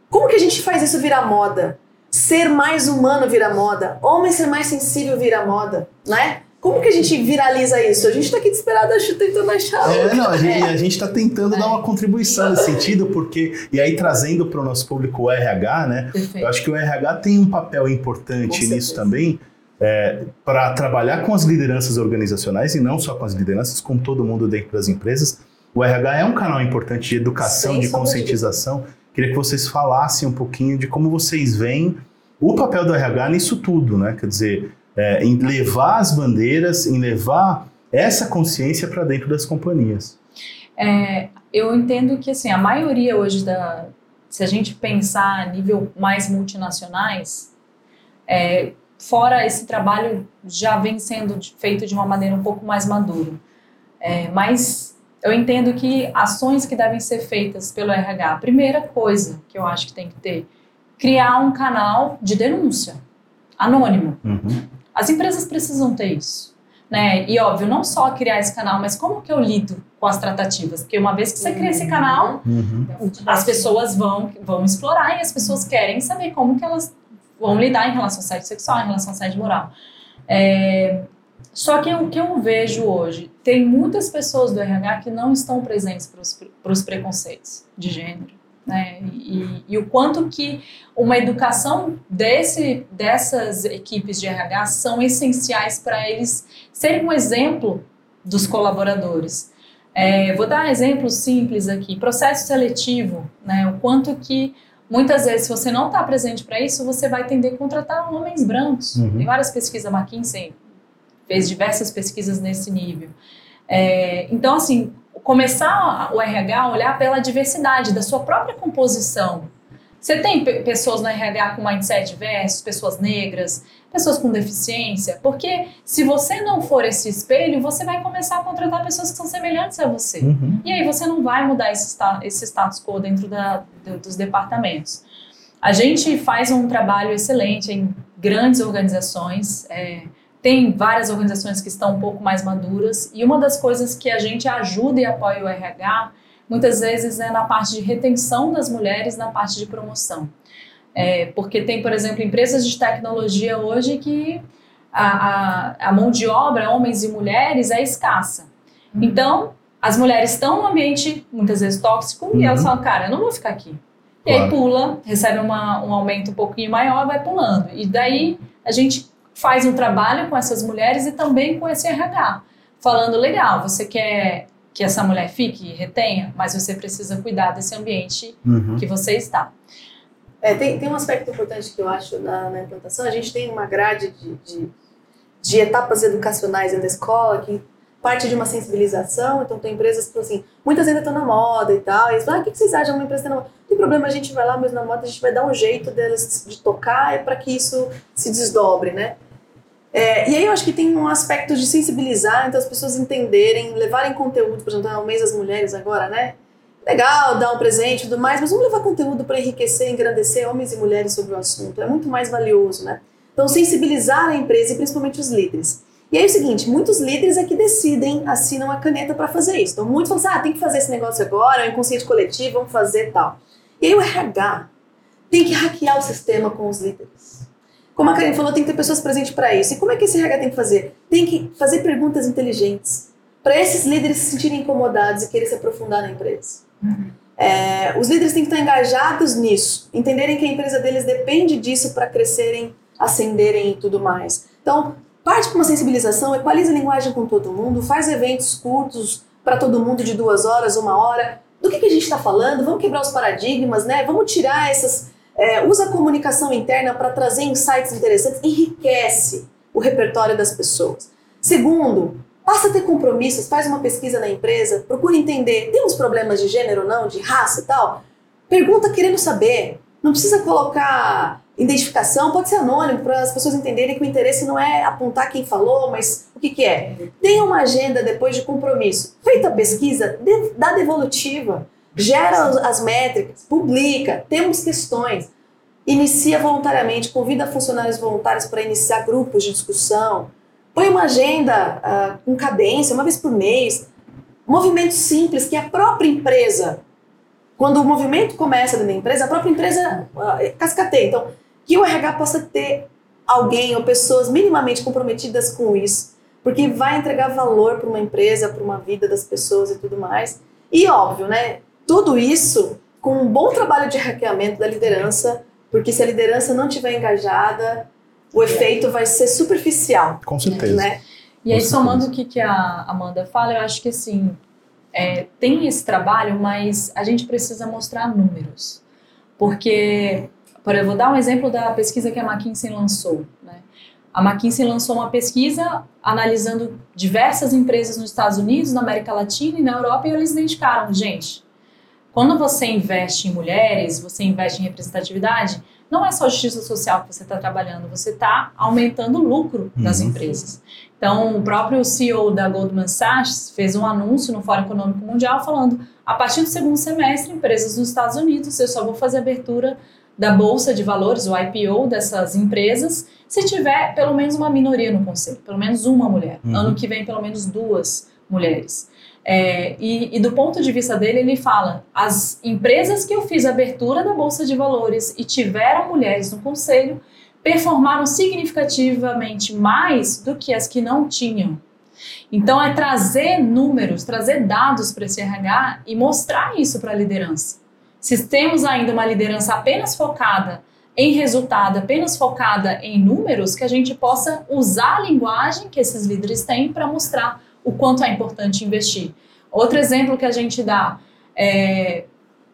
como que a gente faz isso virar moda? Ser mais humano vira moda. Homem ser mais sensível vira moda, né? Como que a gente viraliza isso? A gente está aqui desesperado tentando achar. É, não, a gente é. está tentando é. dar uma contribuição nesse sentido, porque. E aí, trazendo para o nosso público o RH, né? Perfeito. Eu acho que o RH tem um papel importante nisso também. É, para trabalhar com as lideranças organizacionais e não só com as lideranças, com todo mundo dentro das empresas, o RH é um canal importante de educação, Sem de conscientização. Queria que vocês falassem um pouquinho de como vocês veem o papel do RH nisso tudo, né? Quer dizer, é, em levar as bandeiras, em levar essa consciência para dentro das companhias. É, eu entendo que assim a maioria hoje da, se a gente pensar a nível mais multinacionais, é, fora esse trabalho já vem sendo feito de uma maneira um pouco mais madura. É, mas eu entendo que ações que devem ser feitas pelo RH, a primeira coisa que eu acho que tem que ter, criar um canal de denúncia anônimo. Uhum. As empresas precisam ter isso. Né? E óbvio, não só criar esse canal, mas como que eu lido com as tratativas? Porque uma vez que você cria esse uhum. canal, uhum. as pessoas vão, vão explorar e as pessoas querem saber como que elas vão lidar em relação ao sexo sexual, em relação ao sexo moral. É, só que o que eu vejo hoje, tem muitas pessoas do RH que não estão presentes para os preconceitos de gênero. Né? E, e, o quanto que uma educação desse, dessas equipes de RH são essenciais para eles serem um exemplo dos colaboradores. É, vou dar um exemplo simples aqui, processo seletivo, né? o quanto que muitas vezes se você não está presente para isso, você vai tender a contratar homens brancos. Uhum. Tem várias pesquisas, McKinsey fez diversas pesquisas nesse nível. É, então, assim, começar o RH a olhar pela diversidade da sua própria composição. Você tem pessoas no RH com mindset diverso, pessoas negras, pessoas com deficiência, porque se você não for esse espelho, você vai começar a contratar pessoas que são semelhantes a você. Uhum. E aí você não vai mudar esse, esse status quo dentro da, dos departamentos. A gente faz um trabalho excelente em grandes organizações. É, tem várias organizações que estão um pouco mais maduras e uma das coisas que a gente ajuda e apoia o RH muitas vezes é na parte de retenção das mulheres, na parte de promoção. É, porque tem, por exemplo, empresas de tecnologia hoje que a, a, a mão de obra, homens e mulheres, é escassa. Uhum. Então, as mulheres estão num ambiente muitas vezes tóxico uhum. e elas falam, cara, eu não vou ficar aqui. E claro. aí pula, recebe uma, um aumento um pouquinho maior, vai pulando. E daí a gente faz um trabalho com essas mulheres e também com esse RH, falando legal, você quer que essa mulher fique, retenha, mas você precisa cuidar desse ambiente uhum. que você está. É, tem, tem um aspecto importante que eu acho na, na implantação, a gente tem uma grade de, de, de etapas educacionais na escola que parte de uma sensibilização, então tem empresas que assim, muitas ainda estão na moda e tal, e eles falam, ah, o que vocês acham de uma empresa na moda? Não tem problema, a gente vai lá mesmo na moda, a gente vai dar um jeito deles de tocar é para que isso se desdobre, né? É, e aí eu acho que tem um aspecto de sensibilizar, então as pessoas entenderem, levarem conteúdo, por exemplo, é o mês das mulheres agora, né? Legal, dar um presente e tudo mais, mas vamos levar conteúdo para enriquecer, engrandecer homens e mulheres sobre o assunto. É muito mais valioso, né? Então, sensibilizar a empresa e principalmente os líderes. E aí é o seguinte, muitos líderes é que decidem, assinam a caneta para fazer isso. Então, muitos falam assim, ah, tem que fazer esse negócio agora, é um inconsciente coletivo, vamos fazer tal. E aí o RH tem que hackear o sistema com os líderes. Como a Karen falou, tem que ter pessoas presentes para isso. E como é que esse RH tem que fazer? Tem que fazer perguntas inteligentes para esses líderes se sentirem incomodados e querer se aprofundar na empresa. Uhum. É, os líderes têm que estar engajados nisso, entenderem que a empresa deles depende disso para crescerem, ascenderem e tudo mais. Então, parte para uma sensibilização, equaliza a linguagem com todo mundo, faz eventos curtos para todo mundo de duas horas, uma hora. Do que, que a gente está falando? Vamos quebrar os paradigmas, né? Vamos tirar essas é, usa a comunicação interna para trazer insights interessantes, enriquece o repertório das pessoas. Segundo, Passa a ter compromissos, faz uma pesquisa na empresa, procura entender, temos problemas de gênero ou não, de raça e tal? Pergunta querendo saber. Não precisa colocar identificação, pode ser anônimo, para as pessoas entenderem que o interesse não é apontar quem falou, mas o que, que é. Tenha uma agenda depois de compromisso. Feita a pesquisa, dá devolutiva, gera as métricas, publica, temos questões. Inicia voluntariamente, convida funcionários voluntários para iniciar grupos de discussão, põe uma agenda uh, com cadência, uma vez por mês, movimentos simples que a própria empresa, quando o movimento começa da empresa, a própria empresa uh, cascateia. Então, que o RH possa ter alguém ou pessoas minimamente comprometidas com isso, porque vai entregar valor para uma empresa, para uma vida das pessoas e tudo mais. E óbvio, né? Tudo isso com um bom trabalho de hackeamento da liderança, porque se a liderança não estiver engajada, o efeito vai ser superficial. Com certeza. Né? E aí, somando o que, que a Amanda fala, eu acho que assim, é, tem esse trabalho, mas a gente precisa mostrar números. Porque por exemplo, vou dar um exemplo da pesquisa que a McKinsey lançou. Né? A McKinsey lançou uma pesquisa analisando diversas empresas nos Estados Unidos, na América Latina e na Europa, e eles identificaram, gente, quando você investe em mulheres, você investe em representatividade, não é só justiça social que você está trabalhando, você está aumentando o lucro das uhum. empresas. Então, o próprio CEO da Goldman Sachs fez um anúncio no Fórum Econômico Mundial falando: a partir do segundo semestre, empresas nos Estados Unidos, eu só vou fazer abertura da bolsa de valores, o IPO dessas empresas, se tiver pelo menos uma minoria no conselho, pelo menos uma mulher. Uhum. Ano que vem, pelo menos duas mulheres. É, e, e, do ponto de vista dele, ele fala: as empresas que eu fiz abertura da bolsa de valores e tiveram mulheres no conselho performaram significativamente mais do que as que não tinham. Então, é trazer números, trazer dados para esse RH e mostrar isso para a liderança. Se temos ainda uma liderança apenas focada em resultado, apenas focada em números, que a gente possa usar a linguagem que esses líderes têm para mostrar o quanto é importante investir. Outro exemplo que a gente dá é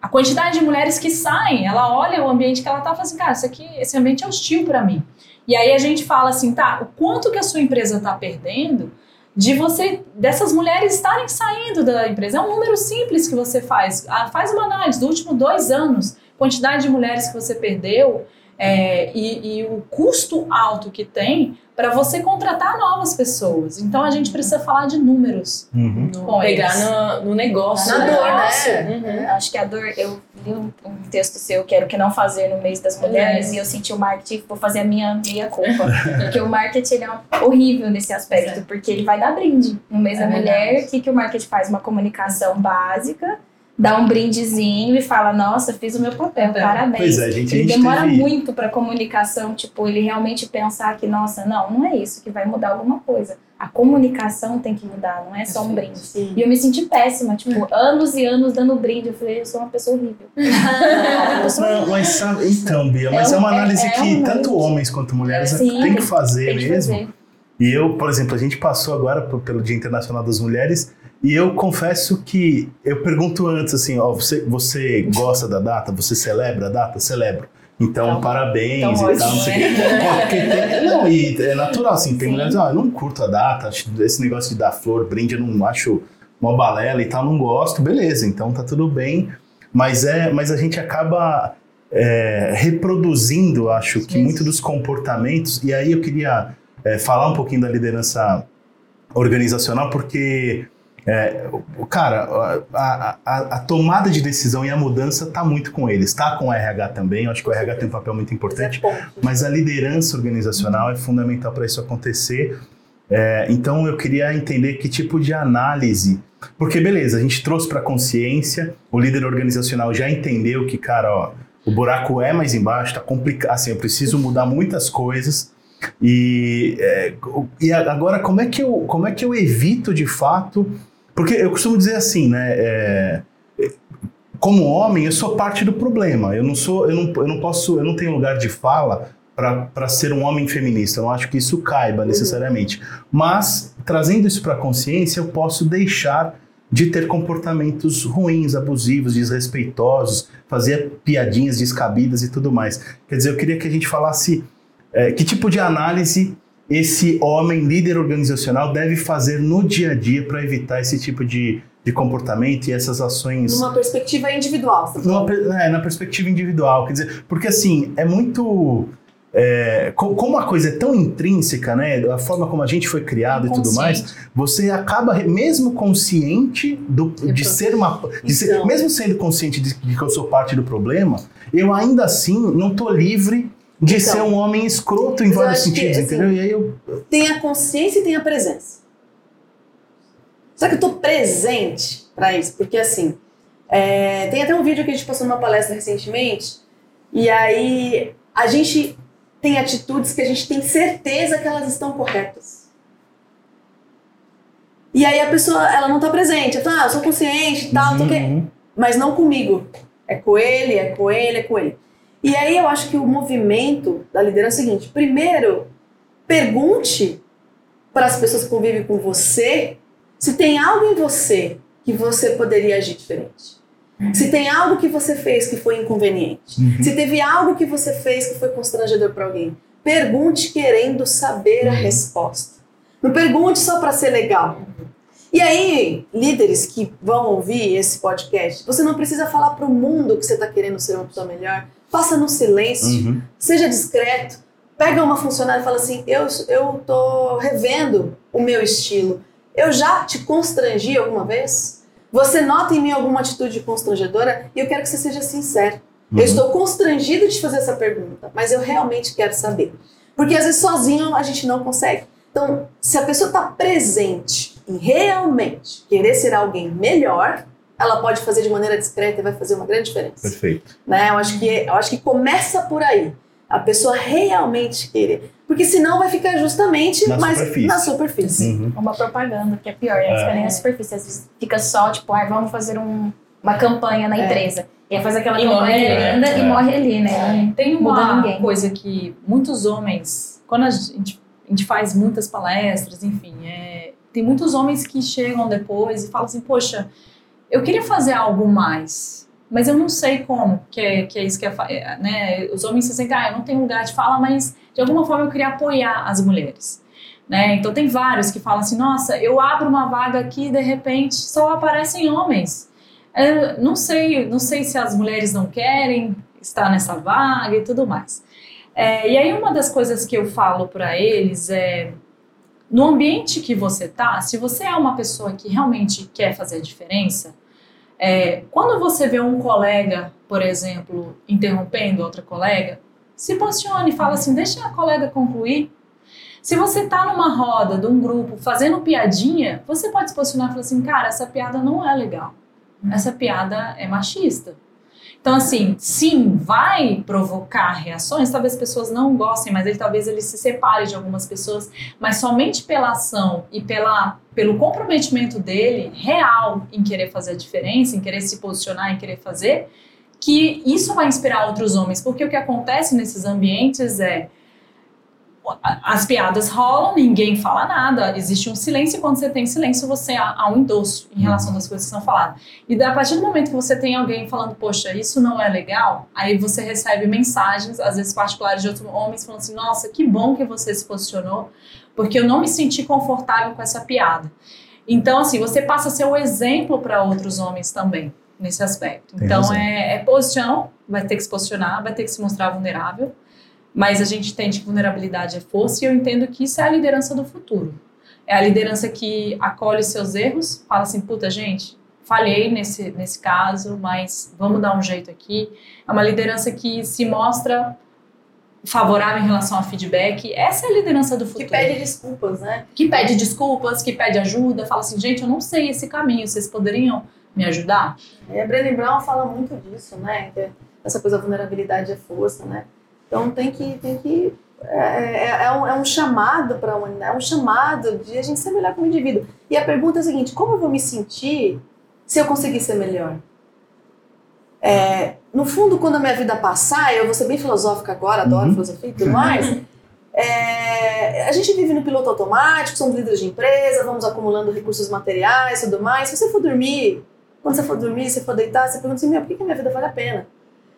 a quantidade de mulheres que saem, ela olha o ambiente que ela está e fala assim, cara, isso aqui, esse ambiente é hostil para mim. E aí a gente fala assim, tá, o quanto que a sua empresa está perdendo de você dessas mulheres estarem saindo da empresa. É um número simples que você faz. Ah, faz uma análise dos últimos dois anos, quantidade de mulheres que você perdeu é, e, e, o custo alto que tem para você contratar novas pessoas. Então a gente precisa falar de números. Uhum. No, pegar no, no, negócio. Na dor, né? Uhum. Acho que a dor, eu li um, um, texto seu, quero que não fazer no mês das mulheres, e eu senti o marketing, vou fazer a minha meia culpa. porque o marketing é horrível nesse aspecto, porque ele vai dar brinde no mês é da mulher. O que, que o marketing faz? Uma comunicação básica dá um brindezinho e fala: Nossa, fiz o meu papel, é. parabéns. Pois é, gente, ele gente demora teve... muito para comunicação, tipo, ele realmente pensar que, nossa, não, não é isso que vai mudar alguma coisa. A comunicação tem que mudar, não é só um brinde. Sim. E eu me senti péssima, tipo, anos e anos dando brinde. Eu falei, eu sou uma pessoa horrível. não, mas sabe, então, Bia, mas é, é uma análise é, é que um tanto homens quanto mulheres Sim, têm que fazer tem que mesmo. Fazer. E eu, por exemplo, a gente passou agora pelo Dia Internacional das Mulheres e eu confesso que eu pergunto antes assim, ó, você, você gosta da data? Você celebra a data? Celebro. Então, então parabéns então, e tal, não sei o é, Não, e é natural, assim, tem Sim. mulheres, ah, eu não curto a data, esse negócio de dar flor, brinde, eu não acho uma balela e tal, não gosto, beleza, então tá tudo bem. Mas, é, mas a gente acaba é, reproduzindo, acho que, muito dos comportamentos, e aí eu queria é, falar um pouquinho da liderança organizacional, porque é, cara, a, a, a, tomada de decisão e a mudança está muito com eles, está com o RH também. Eu acho que o RH tem um papel muito importante, mas a liderança organizacional é fundamental para isso acontecer. É, então eu queria entender que tipo de análise, porque beleza, a gente trouxe para a consciência, o líder organizacional já entendeu que, cara, ó, o buraco é mais embaixo, tá complicado, assim, eu preciso mudar muitas coisas. E, é, e agora como é que eu como é que eu evito de fato porque eu costumo dizer assim, né? É, como homem, eu sou parte do problema. Eu não sou, eu não, eu não posso, eu não tenho lugar de fala para ser um homem feminista. Eu não acho que isso caiba uhum. necessariamente. Mas trazendo isso para a consciência, eu posso deixar de ter comportamentos ruins, abusivos, desrespeitosos, fazer piadinhas descabidas e tudo mais. Quer dizer, eu queria que a gente falasse é, que tipo de análise esse homem líder organizacional deve fazer no dia a dia para evitar esse tipo de, de comportamento e essas ações Numa perspectiva individual. numa é, na perspectiva individual, quer dizer, porque assim, é muito. é, co- como a coisa é tão intrínseca, né? A forma como a gente foi criado e tudo mais, você acaba, mesmo consciente do, de ser uma. De ser- Então. mesmo sendo consciente de, de que eu sou parte do problema, eu ainda assim não tô livre de Então. ser um homem escroto em vários acho que, sentidos, assim, entendeu? E aí eu. Tem a consciência e tem a presença. Será que eu tô presente para isso? Porque assim, é, tem até um vídeo que a gente passou numa palestra recentemente, e aí a gente tem atitudes que a gente tem certeza que elas estão corretas. E aí a pessoa, ela não tá presente. Ela fala, ah, eu sou consciente e tal, não sei o quê. Uhum. mas não comigo. É com ele, é com ele, é com ele. E aí eu acho que o movimento da liderança é o seguinte: primeiro, pergunte para as pessoas que convivem com você se tem algo em você que você poderia agir diferente. Se tem algo que você fez que foi inconveniente. Uhum. Se teve algo que você fez que foi constrangedor para alguém. Pergunte querendo saber a Uhum. resposta. Não pergunte só para ser legal. E aí, líderes que vão ouvir esse podcast, você não precisa falar para o mundo que você está querendo ser uma pessoa melhor. Faça no silêncio, Uhum. seja discreto. Pega uma funcionária e fala assim: eu, eu tô revendo o meu estilo. Eu já te constrangi alguma vez? Você nota em mim alguma atitude constrangedora? E eu quero que você seja sincero. Uhum. Eu estou constrangido de fazer essa pergunta, mas eu realmente quero saber. Porque às vezes sozinho a gente não consegue. Então, se a pessoa está presente em realmente querer ser alguém melhor, ela pode fazer de maneira discreta e vai fazer uma grande diferença. Perfeito. Né? Eu, acho que, eu acho que começa por aí. A pessoa realmente querer. Porque senão vai ficar justamente Na mais superfície. na superfície. Uhum. Uma propaganda, que é pior, né? É. Fica nem na superfície. Às vezes fica só, tipo, ah, vamos fazer um- uma campanha na É. empresa. E aí faz aquela E morre campanha ali, linda né? e É. morre ali, né? Tem Muda uma ninguém. coisa que muitos homens, quando a gente, a gente faz muitas palestras, enfim, é, tem muitos homens que chegam depois e falam assim, poxa, eu queria fazer algo mais, mas eu não sei como, que é, que é isso que é, é, né? Os homens se sentem, ah, eu não tenho lugar de fala, mas de alguma forma eu queria apoiar as mulheres. Né? Então tem vários que falam assim, nossa, eu abro uma vaga aqui e de repente só aparecem homens. Eu não sei, não sei se as mulheres não querem estar nessa vaga e tudo mais. É, e aí uma das coisas que eu falo para eles é no ambiente que você tá, se você é uma pessoa que realmente quer fazer a diferença, é, quando você vê um colega, por exemplo, interrompendo outra colega, se posicione e fala assim, deixa a colega concluir. Se você tá numa roda de um grupo fazendo piadinha, você pode se posicionar e falar assim, cara, essa piada não é legal. Essa piada é machista. Então, assim, sim, vai provocar reações, talvez as pessoas não gostem, mas ele talvez ele se separe de algumas pessoas, mas somente pela ação e pela, pelo comprometimento dele real em querer fazer a diferença, em querer se posicionar, em querer fazer, que isso vai inspirar outros homens, porque o que acontece nesses ambientes é as piadas rolam, ninguém fala nada, existe um silêncio, e quando você tem silêncio, você há, um endosso em relação das coisas que são faladas. E a partir do momento que você tem alguém falando, poxa, isso não é legal, aí você recebe mensagens, às vezes particulares de outros homens, falando assim, nossa, que bom que você se posicionou, porque eu não me senti confortável com essa piada. Então, assim, você passa a ser o exemplo para outros homens também, nesse aspecto. Tem então, razão. é, é posição, vai ter que se posicionar, vai ter que se mostrar vulnerável, mas a gente entende que vulnerabilidade é força e eu entendo que isso é a liderança do futuro. É a liderança que acolhe seus erros, fala assim, puta, gente, falhei nesse, nesse caso, mas vamos dar um jeito aqui. É uma liderança que se mostra favorável em relação ao feedback. Essa é a liderança do futuro. Que pede desculpas, né? que pede desculpas, que pede ajuda, fala assim, gente, eu não sei esse caminho, vocês poderiam me ajudar? A Brené Brown fala muito disso, né? Essa coisa, vulnerabilidade é força, né? Então tem que. Tem que é, é, é um, é um chamado para a humanidade, é um chamado de a gente ser melhor como indivíduo. E a pergunta é a seguinte: como eu vou me sentir se eu conseguir ser melhor? É, no fundo, quando a minha vida passar, eu vou ser bem filosófica agora, adoro Uhum. filosofia e tudo mais. é, a gente vive no piloto automático, somos líderes de empresa, vamos acumulando recursos materiais e tudo mais. Se você for dormir, quando você for dormir, se for deitar, você pergunta assim: meu, por que, que a minha vida vale a pena?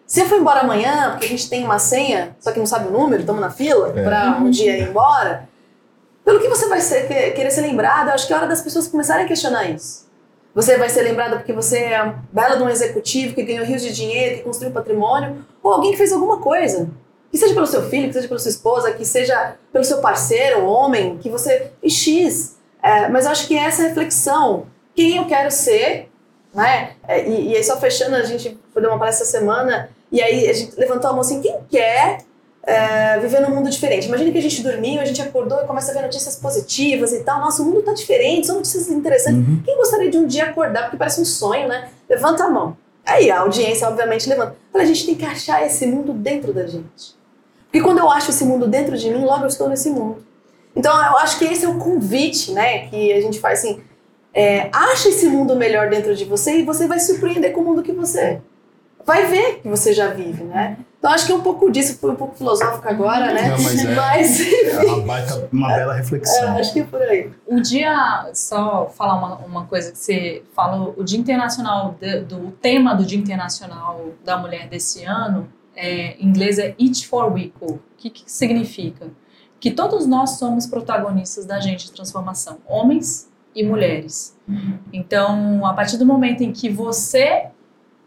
Se eu for embora amanhã, porque a gente tem uma senha, só que não sabe o número, estamos na fila É. para um dia ir embora, Pelo que você vai ser, querer ser lembrada, acho que é hora das pessoas começarem a questionar isso. Você vai ser lembrada porque você é a bela de um executivo que ganhou rios de dinheiro, que construiu patrimônio, ou alguém que fez alguma coisa. Que seja pelo seu filho, que seja pela sua esposa, que seja pelo seu parceiro, homem, que você. E X. É, mas eu acho que essa reflexão, quem eu quero ser, né? É, e, e aí, só fechando, a gente foi dar uma palestra essa semana, e aí a gente levantou a mão assim: quem quer é, viver num mundo diferente. Imagina que a gente dormiu, a gente acordou e começa a ver notícias positivas e tal. Nossa, o mundo tá diferente, são notícias interessantes. Uhum. Quem gostaria de um dia acordar, porque parece um sonho, né? Levanta a mão. Aí a audiência, obviamente, levanta. Fala, a gente tem que achar esse mundo dentro da gente. Porque quando eu acho esse mundo dentro de mim, logo eu estou nesse mundo. Então eu acho que esse é o convite, né? Que a gente faz assim. É, acha esse mundo melhor dentro de você e você vai se surpreender com o mundo que você vai ver que você já vive, né? Então acho que é um pouco disso, foi um pouco filosófico agora, né? Não, mas é, mas... é uma, baita, uma bela reflexão. É, acho que é por aí. O dia, só falar uma, uma coisa que você fala, o Dia Internacional, de, do o tema do Dia Internacional da Mulher desse ano, é, em inglês é Each for Equal. O que, que significa? Que todos nós somos protagonistas da gente de transformação, homens e mulheres. Uhum. Então, a partir do momento em que você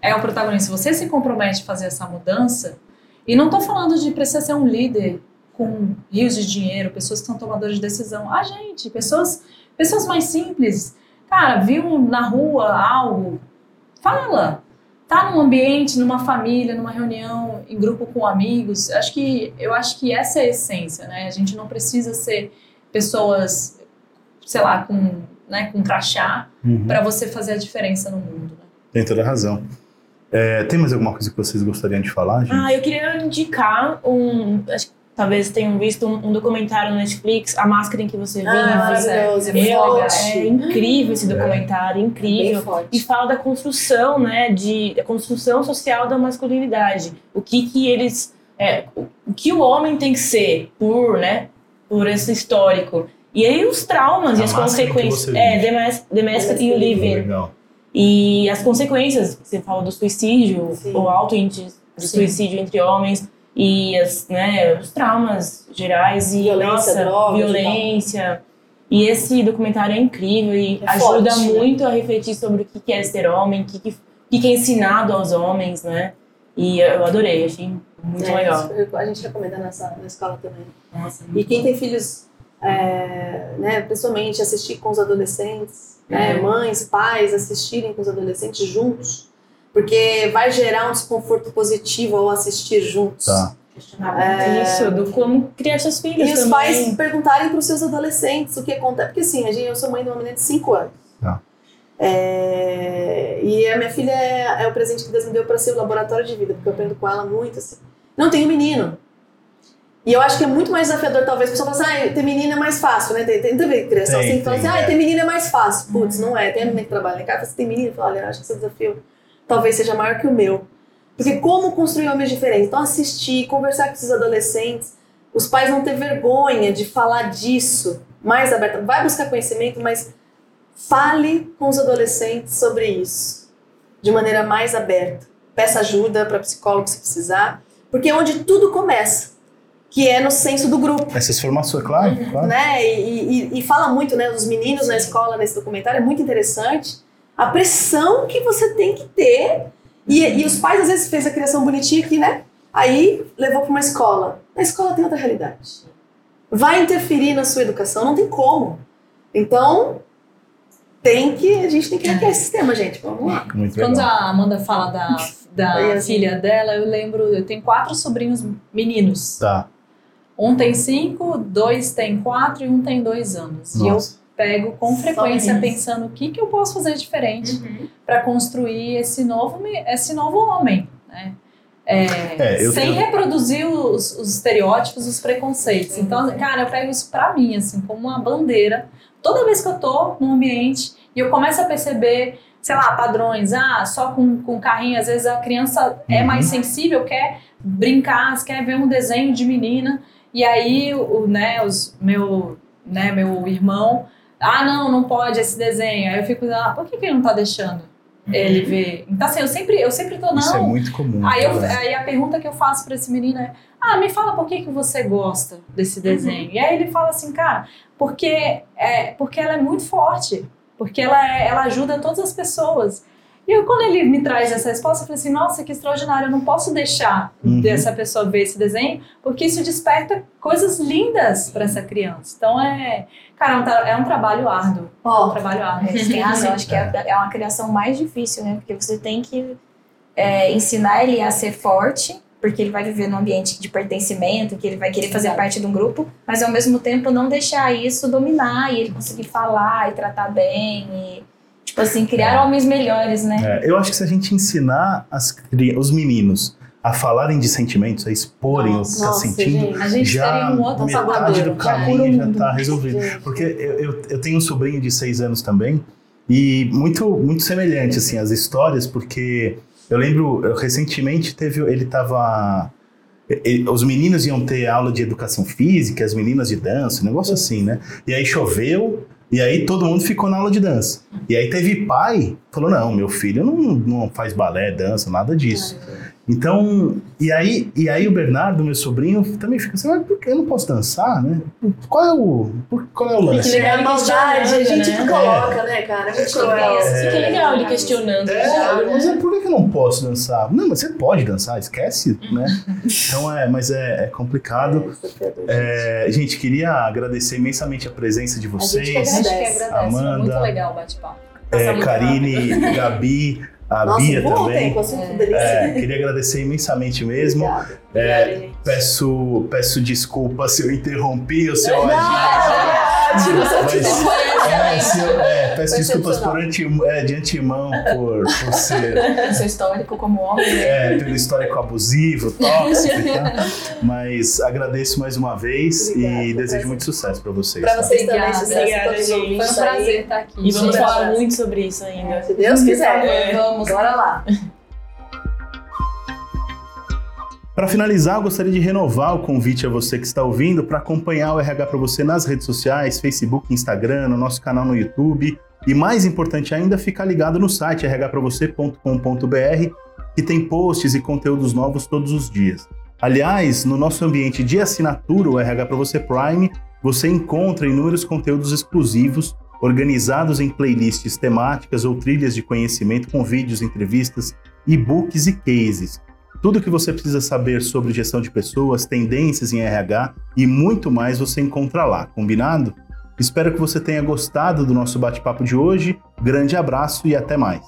é o protagonista, você se compromete a fazer essa mudança, e não estou falando de precisar ser um líder com rios de dinheiro, pessoas que são tomadoras de decisão. Ah, gente, pessoas, pessoas mais simples. Cara, viu na rua algo, fala. Tá num ambiente, numa família, numa reunião, em grupo com amigos. Acho que eu acho que essa é a essência, né? A gente não precisa ser pessoas, sei lá, com, né, com crachá uhum. para você fazer a diferença no mundo. Né? Tem toda a razão. É, tem mais alguma coisa que vocês gostariam de falar, gente? Ah, eu queria indicar um. Acho que talvez tenham visto um, um, documentário no Netflix, A Máscara em que você vive. Ah, maravilhoso, é, é incrível esse documentário, é. incrível. E fala da construção, né, de da construção social da masculinidade. O que que eles, é, o que o homem tem que ser por, né, por esse histórico. E aí os traumas a e as consequências. É, The, Mas The Mask You Live In. Legal. E as consequências, você fala do suicídio, Sim. o alto índice de Sim. suicídio entre homens e as, né, os traumas gerais e violência, nossa, drogas, violência. E esse documentário é incrível e é ajuda forte, né? muito né? a refletir sobre o que é ser homem, o que, que, que é ensinado aos homens, né? E eu adorei, achei muito é, legal. A gente recomenda nessa, na escola também. Nossa, e quem tem filhos, é, né, pessoalmente, assistir com os adolescentes, né, uhum. mães, pais assistirem com os adolescentes juntos, porque vai gerar um desconforto positivo ao assistir juntos. Tá. É... Isso, do como criar seus filhos. E também. os pais perguntarem para os seus adolescentes o que acontece. Porque assim, a gente, eu sou mãe de uma menina de 5 anos. Tá. É... E a minha filha é, é o presente que Deus me deu para ser o laboratório de vida, porque eu aprendo com ela muito. Assim. Não tenho menino. E eu acho que é muito mais desafiador, talvez, a pessoa fala assim, ah, ter menina é mais fácil, né? Tem, tem também criança tem, assim, fala assim, ah, ter menina é mais fácil. Putz, não é. Tem menina que trabalha em casa, você tem menina, fala, olha, acho que esse desafio talvez seja maior que o meu. Porque como construir homens diferentes? Então, assistir, conversar com esses adolescentes, os pais não ter vergonha de falar disso mais aberto. Vai buscar conhecimento, mas fale com os adolescentes sobre isso de maneira mais aberta. Peça ajuda para psicólogo se precisar, porque é onde tudo começa que é no senso do grupo. Essas formações, claro, uhum. claro. Né? E, e, e, fala muito, né, dos meninos na escola nesse documentário, é muito interessante. A pressão que você tem que ter. E, e os pais, às vezes, fez a criação bonitinha aqui, né? Aí levou para uma escola. A escola tem outra realidade. Vai interferir na sua educação? Não tem como. Então, tem que, a gente tem que hackear esse sistema, gente. Vamos lá. Muito Quando legal. a Amanda fala da, da assim. filha dela, eu lembro, eu tenho quatro sobrinhos meninos. Tá. Um tem cinco, dois tem quatro e um tem dois anos. Nossa. E eu pego com frequência pensando o que, que eu posso fazer diferente uhum. para construir esse novo, esse novo homem, né? É, é, sem tenho... reproduzir os, os, estereótipos, os preconceitos. Então, cara, eu pego isso para mim, assim, como uma bandeira. Toda vez que eu tô num ambiente e eu começo a perceber, sei lá, padrões, ah, só com, com carrinho, às vezes a criança é uhum. é mais sensível, quer brincar, quer ver um desenho de menina. E aí, o, né, os, meu, né, meu irmão, ah, não, não pode esse desenho. Aí eu fico, ah, por que, que ele não tá deixando? Ele vê. Então, assim, eu sempre, eu sempre tô, não. Isso é muito comum. Aí, eu- aí a pergunta que eu faço pra esse menino é: Ah, me fala por que, que você gosta desse desenho? E aí ele fala assim, cara, porque, é, porque ela é muito forte, porque ela, é- ela ajuda todas as pessoas. E eu, quando ele me traz essa resposta, eu falei assim: Nossa, que extraordinário, eu não posso deixar Uhum. dessa pessoa ver esse desenho, porque isso desperta coisas lindas pra essa criança. Então é, cara, é um, tra- é um trabalho árduo. É um trabalho árduo. É, Você tem razão, acho que é, é uma criação mais difícil, né? Porque você tem que é, ensinar ele a ser forte, porque ele vai viver num ambiente de pertencimento, que ele vai querer fazer Exato. parte de um grupo, mas ao mesmo tempo não deixar isso dominar e ele conseguir falar e tratar bem e, tipo assim, criar homens melhores, né? É, eu acho que se a gente ensinar as os meninos a falarem de sentimentos, a exporem o que está Nossa, sentindo, gente. A gente já um outro metade do caminho já está resolvido. Gente. Porque eu, eu, eu tenho um sobrinho de seis anos também, e muito, muito semelhante, assim, as histórias, porque eu lembro, eu, recentemente teve, ele tava... ele- os meninos iam ter aula de educação física, as meninas de dança, um negócio assim, né? E aí choveu, e aí todo mundo ficou na aula de dança. E aí teve pai, falou, não, meu filho não, não faz balé, dança, nada disso. Então, e aí, e aí o Bernardo, meu sobrinho, também fica assim, mas por que eu não posso dançar, né? Qual é o, por- qual é o lance? legal a maldade, a gente né? coloca, né, cara? É muito cruel. Isso que é legal ele questionando É, já, mas né? é, por que que eu não posso dançar? Não, mas você pode dançar, esquece, né? Então é, mas é, é complicado. É, gente, queria agradecer imensamente a presença de A gente vocês. que A gente que agradece. Amanda. Muito legal o bate-papo. É, Karine, Gabi, a Nossa, Bia bom também. tempo, É. É, queria agradecer imensamente mesmo. Obrigada. É, Obrigada, peço, peço desculpa se eu interrompi o seu agir. Tira o seu Mas- tempo. É, se eu- é, peço Foi desculpas por anti, é, de antemão por, por ser Seu histórico como homem, é, pelo histórico abusivo, tóxico e tal. Mas agradeço mais uma vez Obrigada, e desejo muito sucesso para vocês. Pra tá? vocês também, Obrigada. sucesso Obrigada, gente. Foi um prazer estar aqui. E vamos falar muito sobre isso ainda. Se Deus quiser. É. Vamos, bora lá. Para finalizar, eu gostaria de renovar o convite a você que está ouvindo para acompanhar o RH para você nas redes sociais, Facebook, Instagram, no nosso canal no YouTube. E mais importante ainda, ficar ligado no site rhpravocê.com.br, que tem posts e conteúdos novos todos os dias. Aliás, no nosso ambiente de assinatura, o RH para você Prime, você encontra inúmeros conteúdos exclusivos, organizados em playlists temáticas ou trilhas de conhecimento com vídeos, entrevistas, e-books e cases. Tudo que você precisa saber sobre gestão de pessoas, tendências em RH e muito mais você encontra lá, combinado? Espero que você tenha gostado do nosso bate-papo de hoje. Grande abraço e até mais.